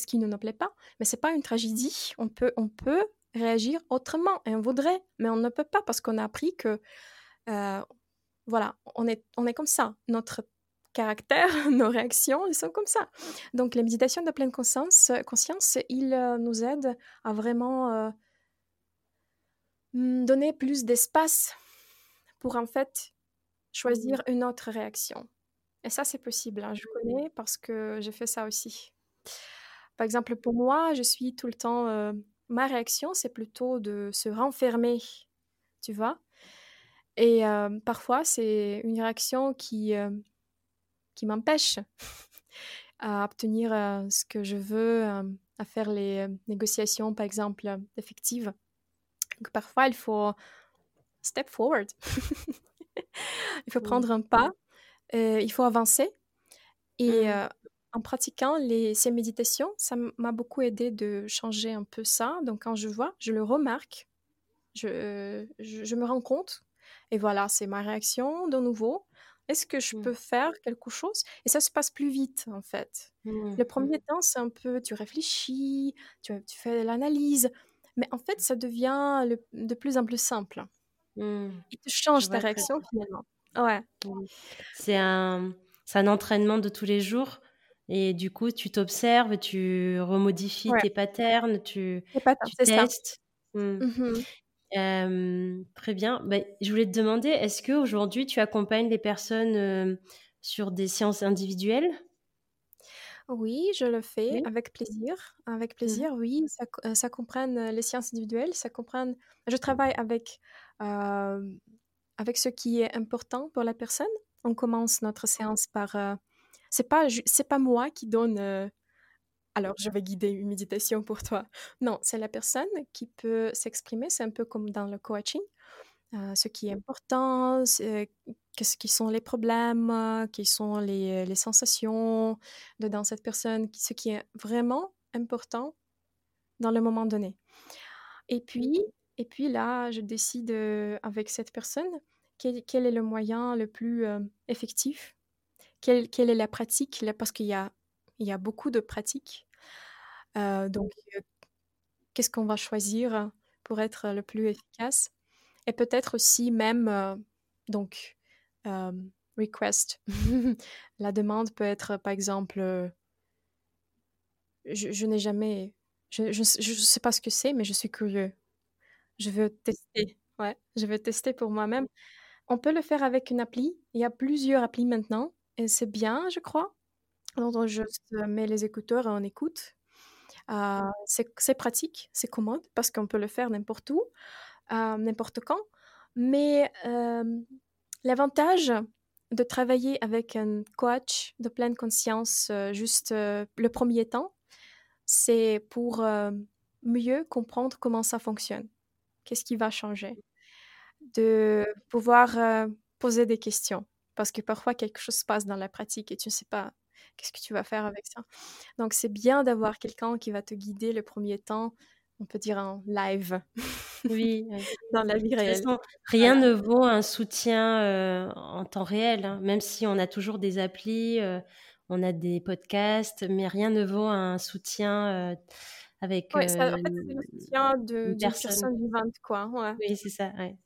qui ne nous plaît pas, mais c'est pas une tragédie. On peut, on peut réagir autrement et on voudrait, mais on ne peut pas parce qu'on a appris que voilà, on est, on est comme ça. Notre caractère, [LAUGHS] nos réactions, ils sont comme ça. Donc, les méditations de pleine conscience, conscience il euh, nous aide à vraiment euh, hmm, donner plus d'espace pour en fait choisir mmh. une autre réaction. Et ça, c'est possible. Hein. Je connais parce que j'ai fait ça aussi. Par exemple, pour moi, je suis tout le temps. Euh, ma réaction, c'est plutôt de se renfermer, tu vois? Et parfois, c'est une réaction qui, qui m'empêche à obtenir ce que je veux, à faire les négociations, par exemple, effectives. Donc, parfois, il faut step forward. [LAUGHS] il faut prendre un pas, il faut avancer. Et mmh. en pratiquant les, ces méditations, ça m'a beaucoup aidé de changer un peu ça. Donc, quand je vois, je le remarque, je, je me rends compte et voilà, c'est ma réaction de nouveau. Est-ce que je mmh. peux faire quelque chose? Et ça se passe plus vite, en fait. Mmh, le premier temps, c'est un peu, tu réfléchis, tu, tu fais l'analyse, mais en fait, ça devient de plus en plus simple. Il te change ta réaction, finalement. Ouais. C'est un, un entraînement de tous les jours. Et du coup, tu t'observes, tu remodifies tes patterns, tu, tu testes. très bien. Bah, je voulais te demander, est-ce qu'aujourd'hui, tu accompagnes les personnes sur des séances individuelles? Oui, je le fais avec plaisir. Avec mmh. plaisir, oui. Ça, ça comprenne les séances individuelles, ça comprenne... Je travaille avec, avec ce qui est important pour la personne. On commence notre séance par... c'est pas, c'est pas moi qui donne alors je vais guider une méditation pour toi. Non, c'est la personne qui peut s'exprimer, c'est un peu comme dans le coaching. Euh, ce qui est important, qu'est-ce qui sont les problèmes, quelles sont les, les sensations de dans cette personne, ce qui est vraiment important dans le moment donné. Et puis, et puis là, je décide euh, avec cette personne quel, est le moyen le plus euh, effectif, quelle, quelle, est la pratique, parce qu'il y a il y a beaucoup de pratiques. Euh, donc, qu'est-ce qu'on va choisir pour être le plus efficace? Et peut-être aussi même, donc, request. [LAUGHS] La demande peut être, par exemple, je, n'ai jamais, je ne sais pas ce que c'est, mais je suis curieux. Je veux tester. Ouais, je veux tester pour moi-même. On peut le faire avec une appli. Il y a plusieurs applis maintenant et c'est bien, je crois. Donc, on juste met les écouteurs et on écoute. Euh, c'est pratique, c'est commode parce qu'on peut le faire n'importe où, euh, n'importe quand. Mais l'avantage de travailler avec un coach de pleine conscience juste le premier temps, c'est pour mieux comprendre comment ça fonctionne. Qu'est-ce qui va changer? De pouvoir poser des questions. Parce que parfois, quelque chose se passe dans la pratique et tu ne sais pas qu'est-ce que tu vas faire avec ça Donc c'est bien d'avoir quelqu'un qui va te guider le premier temps, on peut dire en live. Oui, [LAUGHS] dans la vie réelle. rien ne vaut un soutien euh, en temps réel, hein. même si on a toujours des applis, euh, on a des podcasts, mais rien ne vaut un soutien euh, avec. Ouais, ça, en fait, c'est le soutien de, personne. personne vivante, quoi. Oui, c'est ça. Ouais.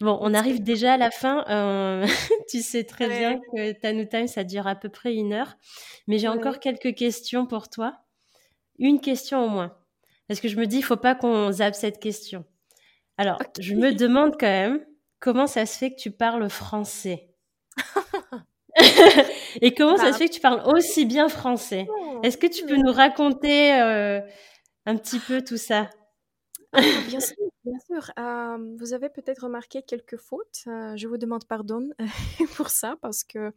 Bon, on arrive déjà à la fin. Euh, [LAUGHS] tu sais très bien que Tanu Time, ça dure à peu près une heure. Mais j'ai encore quelques questions pour toi. Une question au moins. Parce que je me dis, il faut pas qu'on zappe cette question. Alors, je me demande quand même comment ça se fait que tu parles français? [LAUGHS] Et comment ça se bah, fait que tu parles aussi bien français? Oh, Est-ce que tu peux nous raconter euh, un petit peu tout ça ah, bien sûr, bien sûr. vous avez peut-être remarqué quelques fautes. Euh, je vous demande pardon [LAUGHS] pour ça parce que,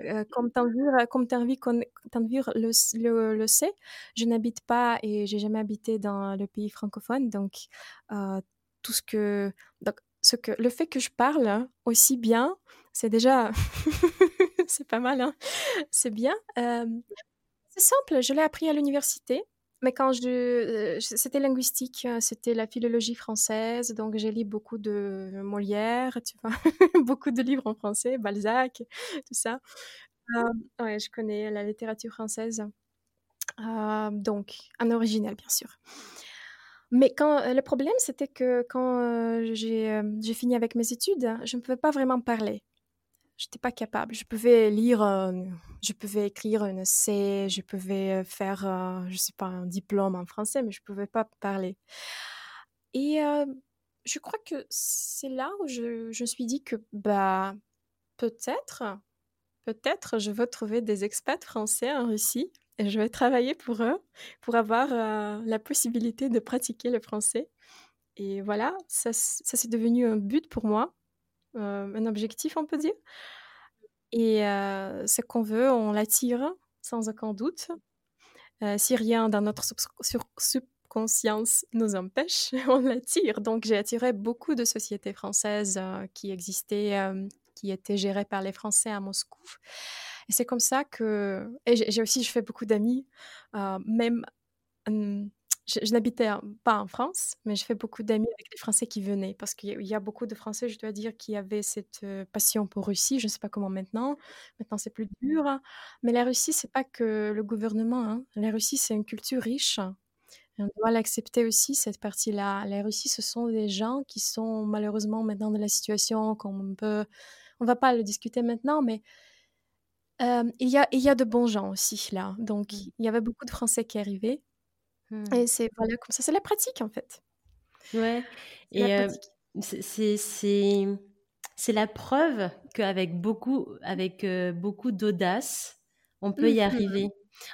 euh, comme Tanvir, comme le, le, le, sait, je n'habite pas et j'ai jamais habité dans le pays francophone. Donc, tout ce que, donc, ce que, le fait que je parle aussi bien, c'est déjà, [LAUGHS] c'est pas mal, hein. c'est bien. c'est simple, je l'ai appris à l'université. Mais quand je, c'était linguistique, c'était la philologie française, donc j'ai lu beaucoup de Molière, tu vois, [LAUGHS] beaucoup de livres en français, Balzac, tout ça. ouais, je connais la littérature française, donc un original bien sûr. Mais quand le problème, c'était que quand j'ai fini avec mes études, je ne pouvais pas vraiment parler j'étais pas capable. Je pouvais lire, je pouvais écrire un essai, je pouvais faire, je sais pas, un diplôme en français, mais je pouvais pas parler. Et je crois que c'est là où je, je me suis dit que bah peut-être, peut-être je veux trouver des expats français en Russie et je vais travailler pour eux pour avoir la possibilité de pratiquer le français. Et voilà, ça, ça c'est devenu un but pour moi un objectif, on peut dire. Et ce qu'on veut, on l'attire sans aucun doute. si rien dans notre subconscience nous empêche, [LAUGHS] on l'attire. Donc j'ai attiré beaucoup de sociétés françaises qui existaient, qui étaient gérées par les Français à Moscou. Et c'est comme ça que... Et j'ai aussi, je fais beaucoup d'amis, même je, n'habitais pas en France, mais je fais beaucoup d'amis avec les Français qui venaient parce qu'il y a beaucoup de Français, je dois dire, qui avaient cette passion pour Russie. Je ne sais pas comment maintenant. Maintenant, c'est plus dur. Hein. Mais la Russie, c'est pas que le gouvernement. Hein. La Russie, c'est une culture riche. on doit l'accepter aussi, cette partie-là. La Russie, ce sont des gens qui sont malheureusement maintenant dans la situation qu'on peut. On va pas le discuter maintenant, mais il, y a, il y a de bons gens aussi là. Donc, mmh. il y avait beaucoup de Français qui arrivaient. Mmh. Et c'est voilà, comme ça, c'est la pratique en fait. Ouais. Et c'est c'est la preuve qu'avec beaucoup avec beaucoup d'audace, on peut y mmh arriver.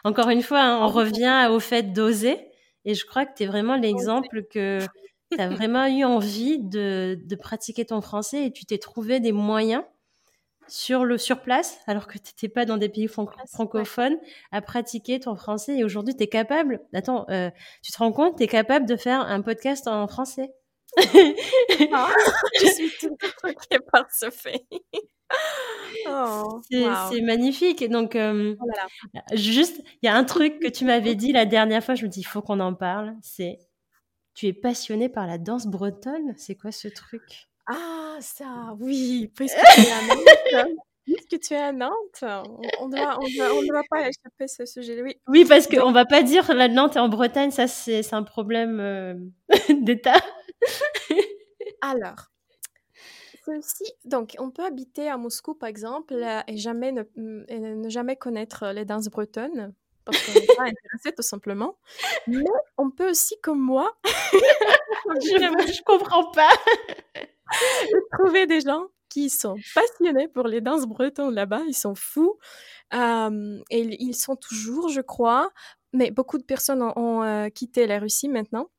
Encore une fois, hein, on revient au fait d'oser. Et je crois que tu es vraiment l'exemple que [LAUGHS] tu as vraiment eu envie de, de pratiquer ton français et tu t'es trouvé des moyens sur le sur place, alors que tu n'étais pas dans des pays francophones, à pratiquer ton français. Et aujourd'hui, tu es capable, attends, euh, tu te rends compte, tu es capable de faire un podcast en français? Ah, [LAUGHS] je suis tout choquée par ce fait. [LAUGHS] Oh, c'est magnifique. Donc, euh, oh juste, il y a un truc que tu m'avais dit la dernière fois, je me dis, il faut qu'on en parle. C'est, tu es passionné par la danse bretonne? C'est quoi ce truc? Ah, ça, oui, [LAUGHS] puisque tu es à Nantes. Puisque tu es à Nantes, on ne doit, on pas échapper ce sujet. Oui, oui parce qu'on ne va pas dire la Nantes est en Bretagne, ça c'est un problème euh, [LAUGHS] d'État. Alors, aussi, donc on peut habiter à Moscou par exemple et jamais ne, ne jamais connaître les danses bretonnes parce qu'on n'est pas intéressé tout simplement. Mais on peut aussi, comme moi, [LAUGHS] je, ne comprends pas. Trouver des gens qui sont passionnés pour les danses bretonnes là-bas, ils sont fous. et ils sont toujours, je crois, mais beaucoup de personnes ont, euh, quitté la Russie maintenant.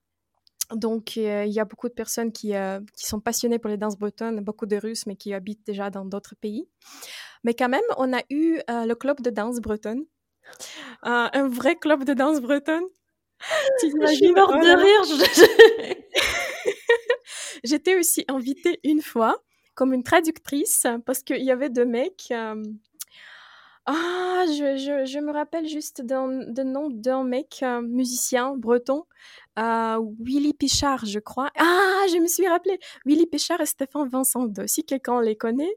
Donc, euh, il y a beaucoup de personnes qui, euh, qui sont passionnées pour les danses bretonnes, beaucoup de Russes, mais qui habitent déjà dans d'autres pays. Mais quand même, on a eu le club de danse bretonne, un vrai club de danse bretonne. [LAUGHS] Je suis morte de rire. J'étais aussi invitée une fois comme une traductrice parce qu'il y avait deux mecs. Euh, ah, je, je, je, me rappelle juste du nom d'un mec euh, musicien breton, euh, Willy Pichard, je crois. Ah, je me suis rappelé. Willy Pichard et Stéphane Vincent, si quelqu'un les connaît,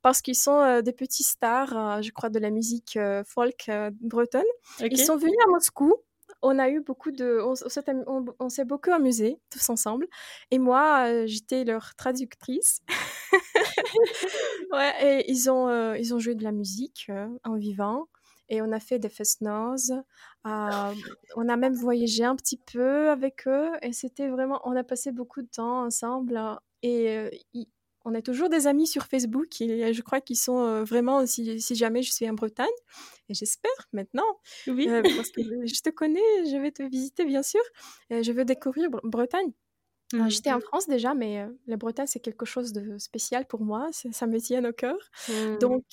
parce qu'ils sont des petits stars, je crois, de la musique folk bretonne. Ils sont venus à Moscou on a eu beaucoup de, on, s'est beaucoup amusé tous ensemble. Et moi, euh, j'étais leur traductrice. [LAUGHS] ouais, et ils ont, euh, ils ont joué de la musique euh, en vivant. et on a fait des fest-noz. Euh, on a même voyagé un petit peu avec eux et c'était vraiment, on a passé beaucoup de temps ensemble et euh, on est toujours des amis sur Facebook et je crois qu'ils sont euh, vraiment, si, si, jamais je suis en Bretagne, et j'espère maintenant, oui. parce que je te connais, je vais te visiter bien sûr, et je veux découvrir Bretagne. Mmh. J'étais en France déjà, mais la Bretagne, c'est quelque chose de spécial pour moi. Ça me tient au cœur. Mmh. Donc,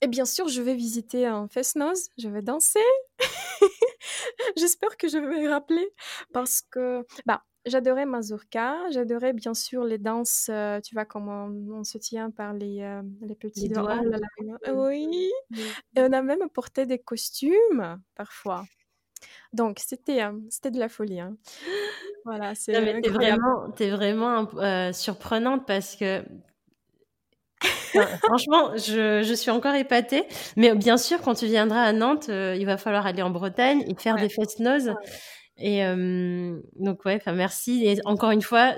et bien sûr, je vais visiter un fest-noz. Je vais danser. [LAUGHS] J'espère que je vais me rappeler parce que bah, j'adorais Mazurka. J'adorais bien sûr les danses. tu vois, comment on, se tient par les, les petits doigts. [LAUGHS] Oui. Et on a même porté des costumes parfois. Donc, c'était c'était de la folie. Hein. [GASPS] Voilà, c'est vraiment, es vraiment euh, surprenante parce que franchement, je, je, suis encore épatée. Mais bien sûr, quand tu viendras à Nantes, euh, il va falloir aller en Bretagne et faire des fest nose. Et euh, donc, ouais, enfin, merci. Et encore une fois,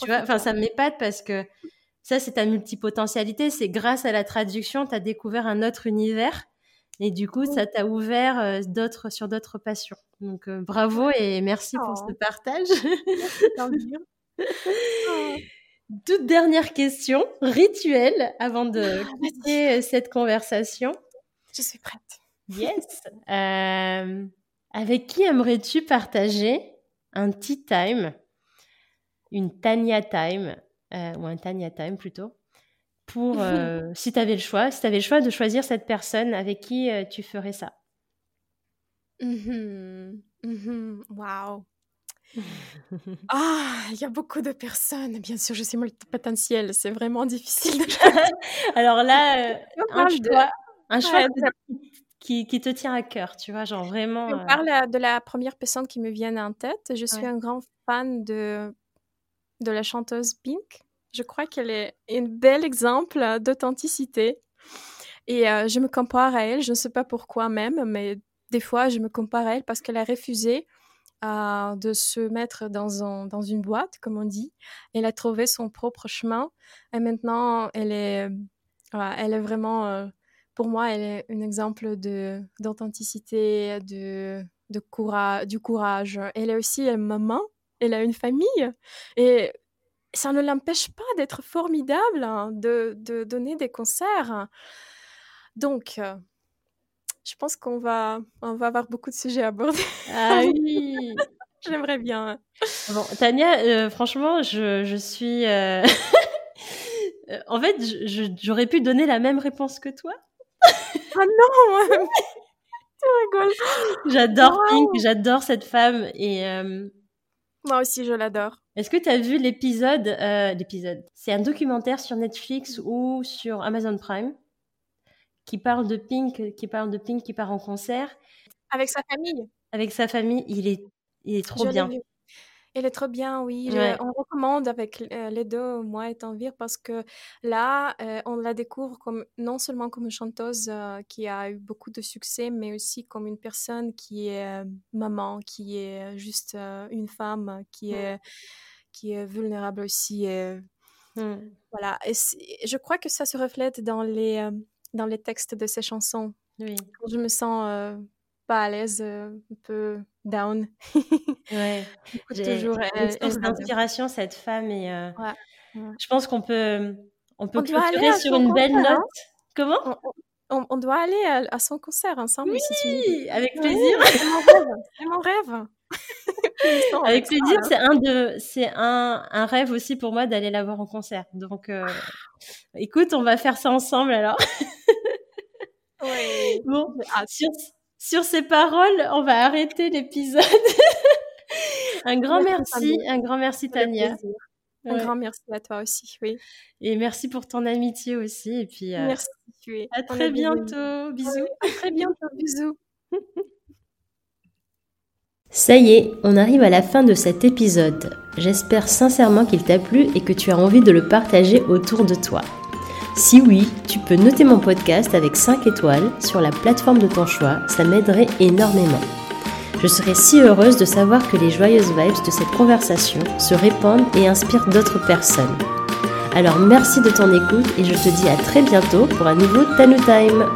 tu vois, enfin, ça m'épate parce que ça, c'est ta multipotentialité. C'est grâce à la traduction, tu as découvert un autre univers. Et du coup, ça t'a ouvert euh, d'autres sur d'autres passions. Donc euh, bravo et merci pour ce oh. partage. [LAUGHS] [LAUGHS] Toute dernière question, rituelle, avant de [LAUGHS] quitter cette conversation. Je suis prête. Yes. Avec qui aimerais-tu partager un tea time, une Tanya time, ou un Tanya time plutôt, pour, [LAUGHS] euh, si tu avais le choix, si tu avais le choix de choisir cette personne avec qui euh, tu ferais ça? Mmh mmh Waouh [LAUGHS] Ah, il y a beaucoup de personnes. Bien sûr, je suis multipotentielle. C'est vraiment difficile. [LAUGHS] Alors là, euh, un choix, un choix qui, qui, te tient à cœur, tu vois, genre vraiment. Je parle de la première personne qui me vient en tête. Je suis un grand fan de, de la chanteuse Pink. Je crois qu'elle est un bel exemple d'authenticité. Et euh, je me compare à elle, je ne sais pas pourquoi même, mais des fois je me compare à elle parce qu'elle a refusé euh, de se mettre dans, un, dans une boîte, comme on dit. Elle a trouvé son propre chemin et maintenant elle est, elle est vraiment, euh, pour moi, elle est un exemple de, d'authenticité, de, de courage, du courage. Elle est aussi une maman, elle a une famille et ça ne l'empêche pas d'être formidable, hein, de, de, donner des concerts. Donc, euh, je pense qu'on va, on va avoir beaucoup de sujets à aborder. Ah oui [LAUGHS] J'aimerais bien. Bon, Tania, euh, franchement, je, je suis... Euh, [LAUGHS] en fait, j'aurais pu donner la même réponse que toi. Ah non [LAUGHS] Tu rigoles J'adore Pink, j'adore cette femme et... Moi aussi, je l'adore. Est-ce que tu as vu l'épisode euh, L'épisode? C'est un documentaire sur Netflix ou sur Amazon Prime qui parle de Pink, qui parle de Pink qui part en concert. Avec sa famille. Avec sa famille, il est, il est trop bien. Elle est trop bien, oui. on recommande avec euh, les deux, moi et Tanvir, parce que là, euh, on la découvre comme non seulement comme une chanteuse euh, qui a eu beaucoup de succès, mais aussi comme une personne qui est maman, qui est juste une femme, qui est qui est vulnérable aussi. Mmh. Voilà. Et je crois que ça se reflète dans les dans les textes de ses chansons. Oui. je me sens pas à l'aise, un peu down. [LAUGHS] Ouais. toujours une espèce d'inspiration cette femme et je pense qu'on peut on peut clôturer sur une belle note. Hein. Comment? On, doit aller à, son concert ensemble. Oui, si avec plaisir. c'est mon rêve. [LAUGHS] avec plaisir, c'est un de c'est un, un, rêve aussi pour moi d'aller la voir en concert. Donc euh, écoute, on va faire ça ensemble alors. [LAUGHS] oui. Bon, sur, sur ces paroles, on va arrêter l'épisode. [LAUGHS] un grand merci, un grand merci Tania. Un grand merci à toi aussi, oui. Et merci pour ton amitié aussi. Et puis, euh, merci. À très bientôt. Bisous. à très bientôt. Bisous. [LAUGHS] Ça y est, on arrive à la fin de cet épisode. J'espère sincèrement qu'il t'a plu et que tu as envie de le partager autour de toi. Si oui, tu peux noter mon podcast avec 5 étoiles sur la plateforme de ton choix, ça m'aiderait énormément. Je serais si heureuse de savoir que les joyeuses vibes de cette conversation se répandent et inspirent d'autres personnes. Alors merci de ton écoute et je te dis à très bientôt pour un nouveau Tanu Time.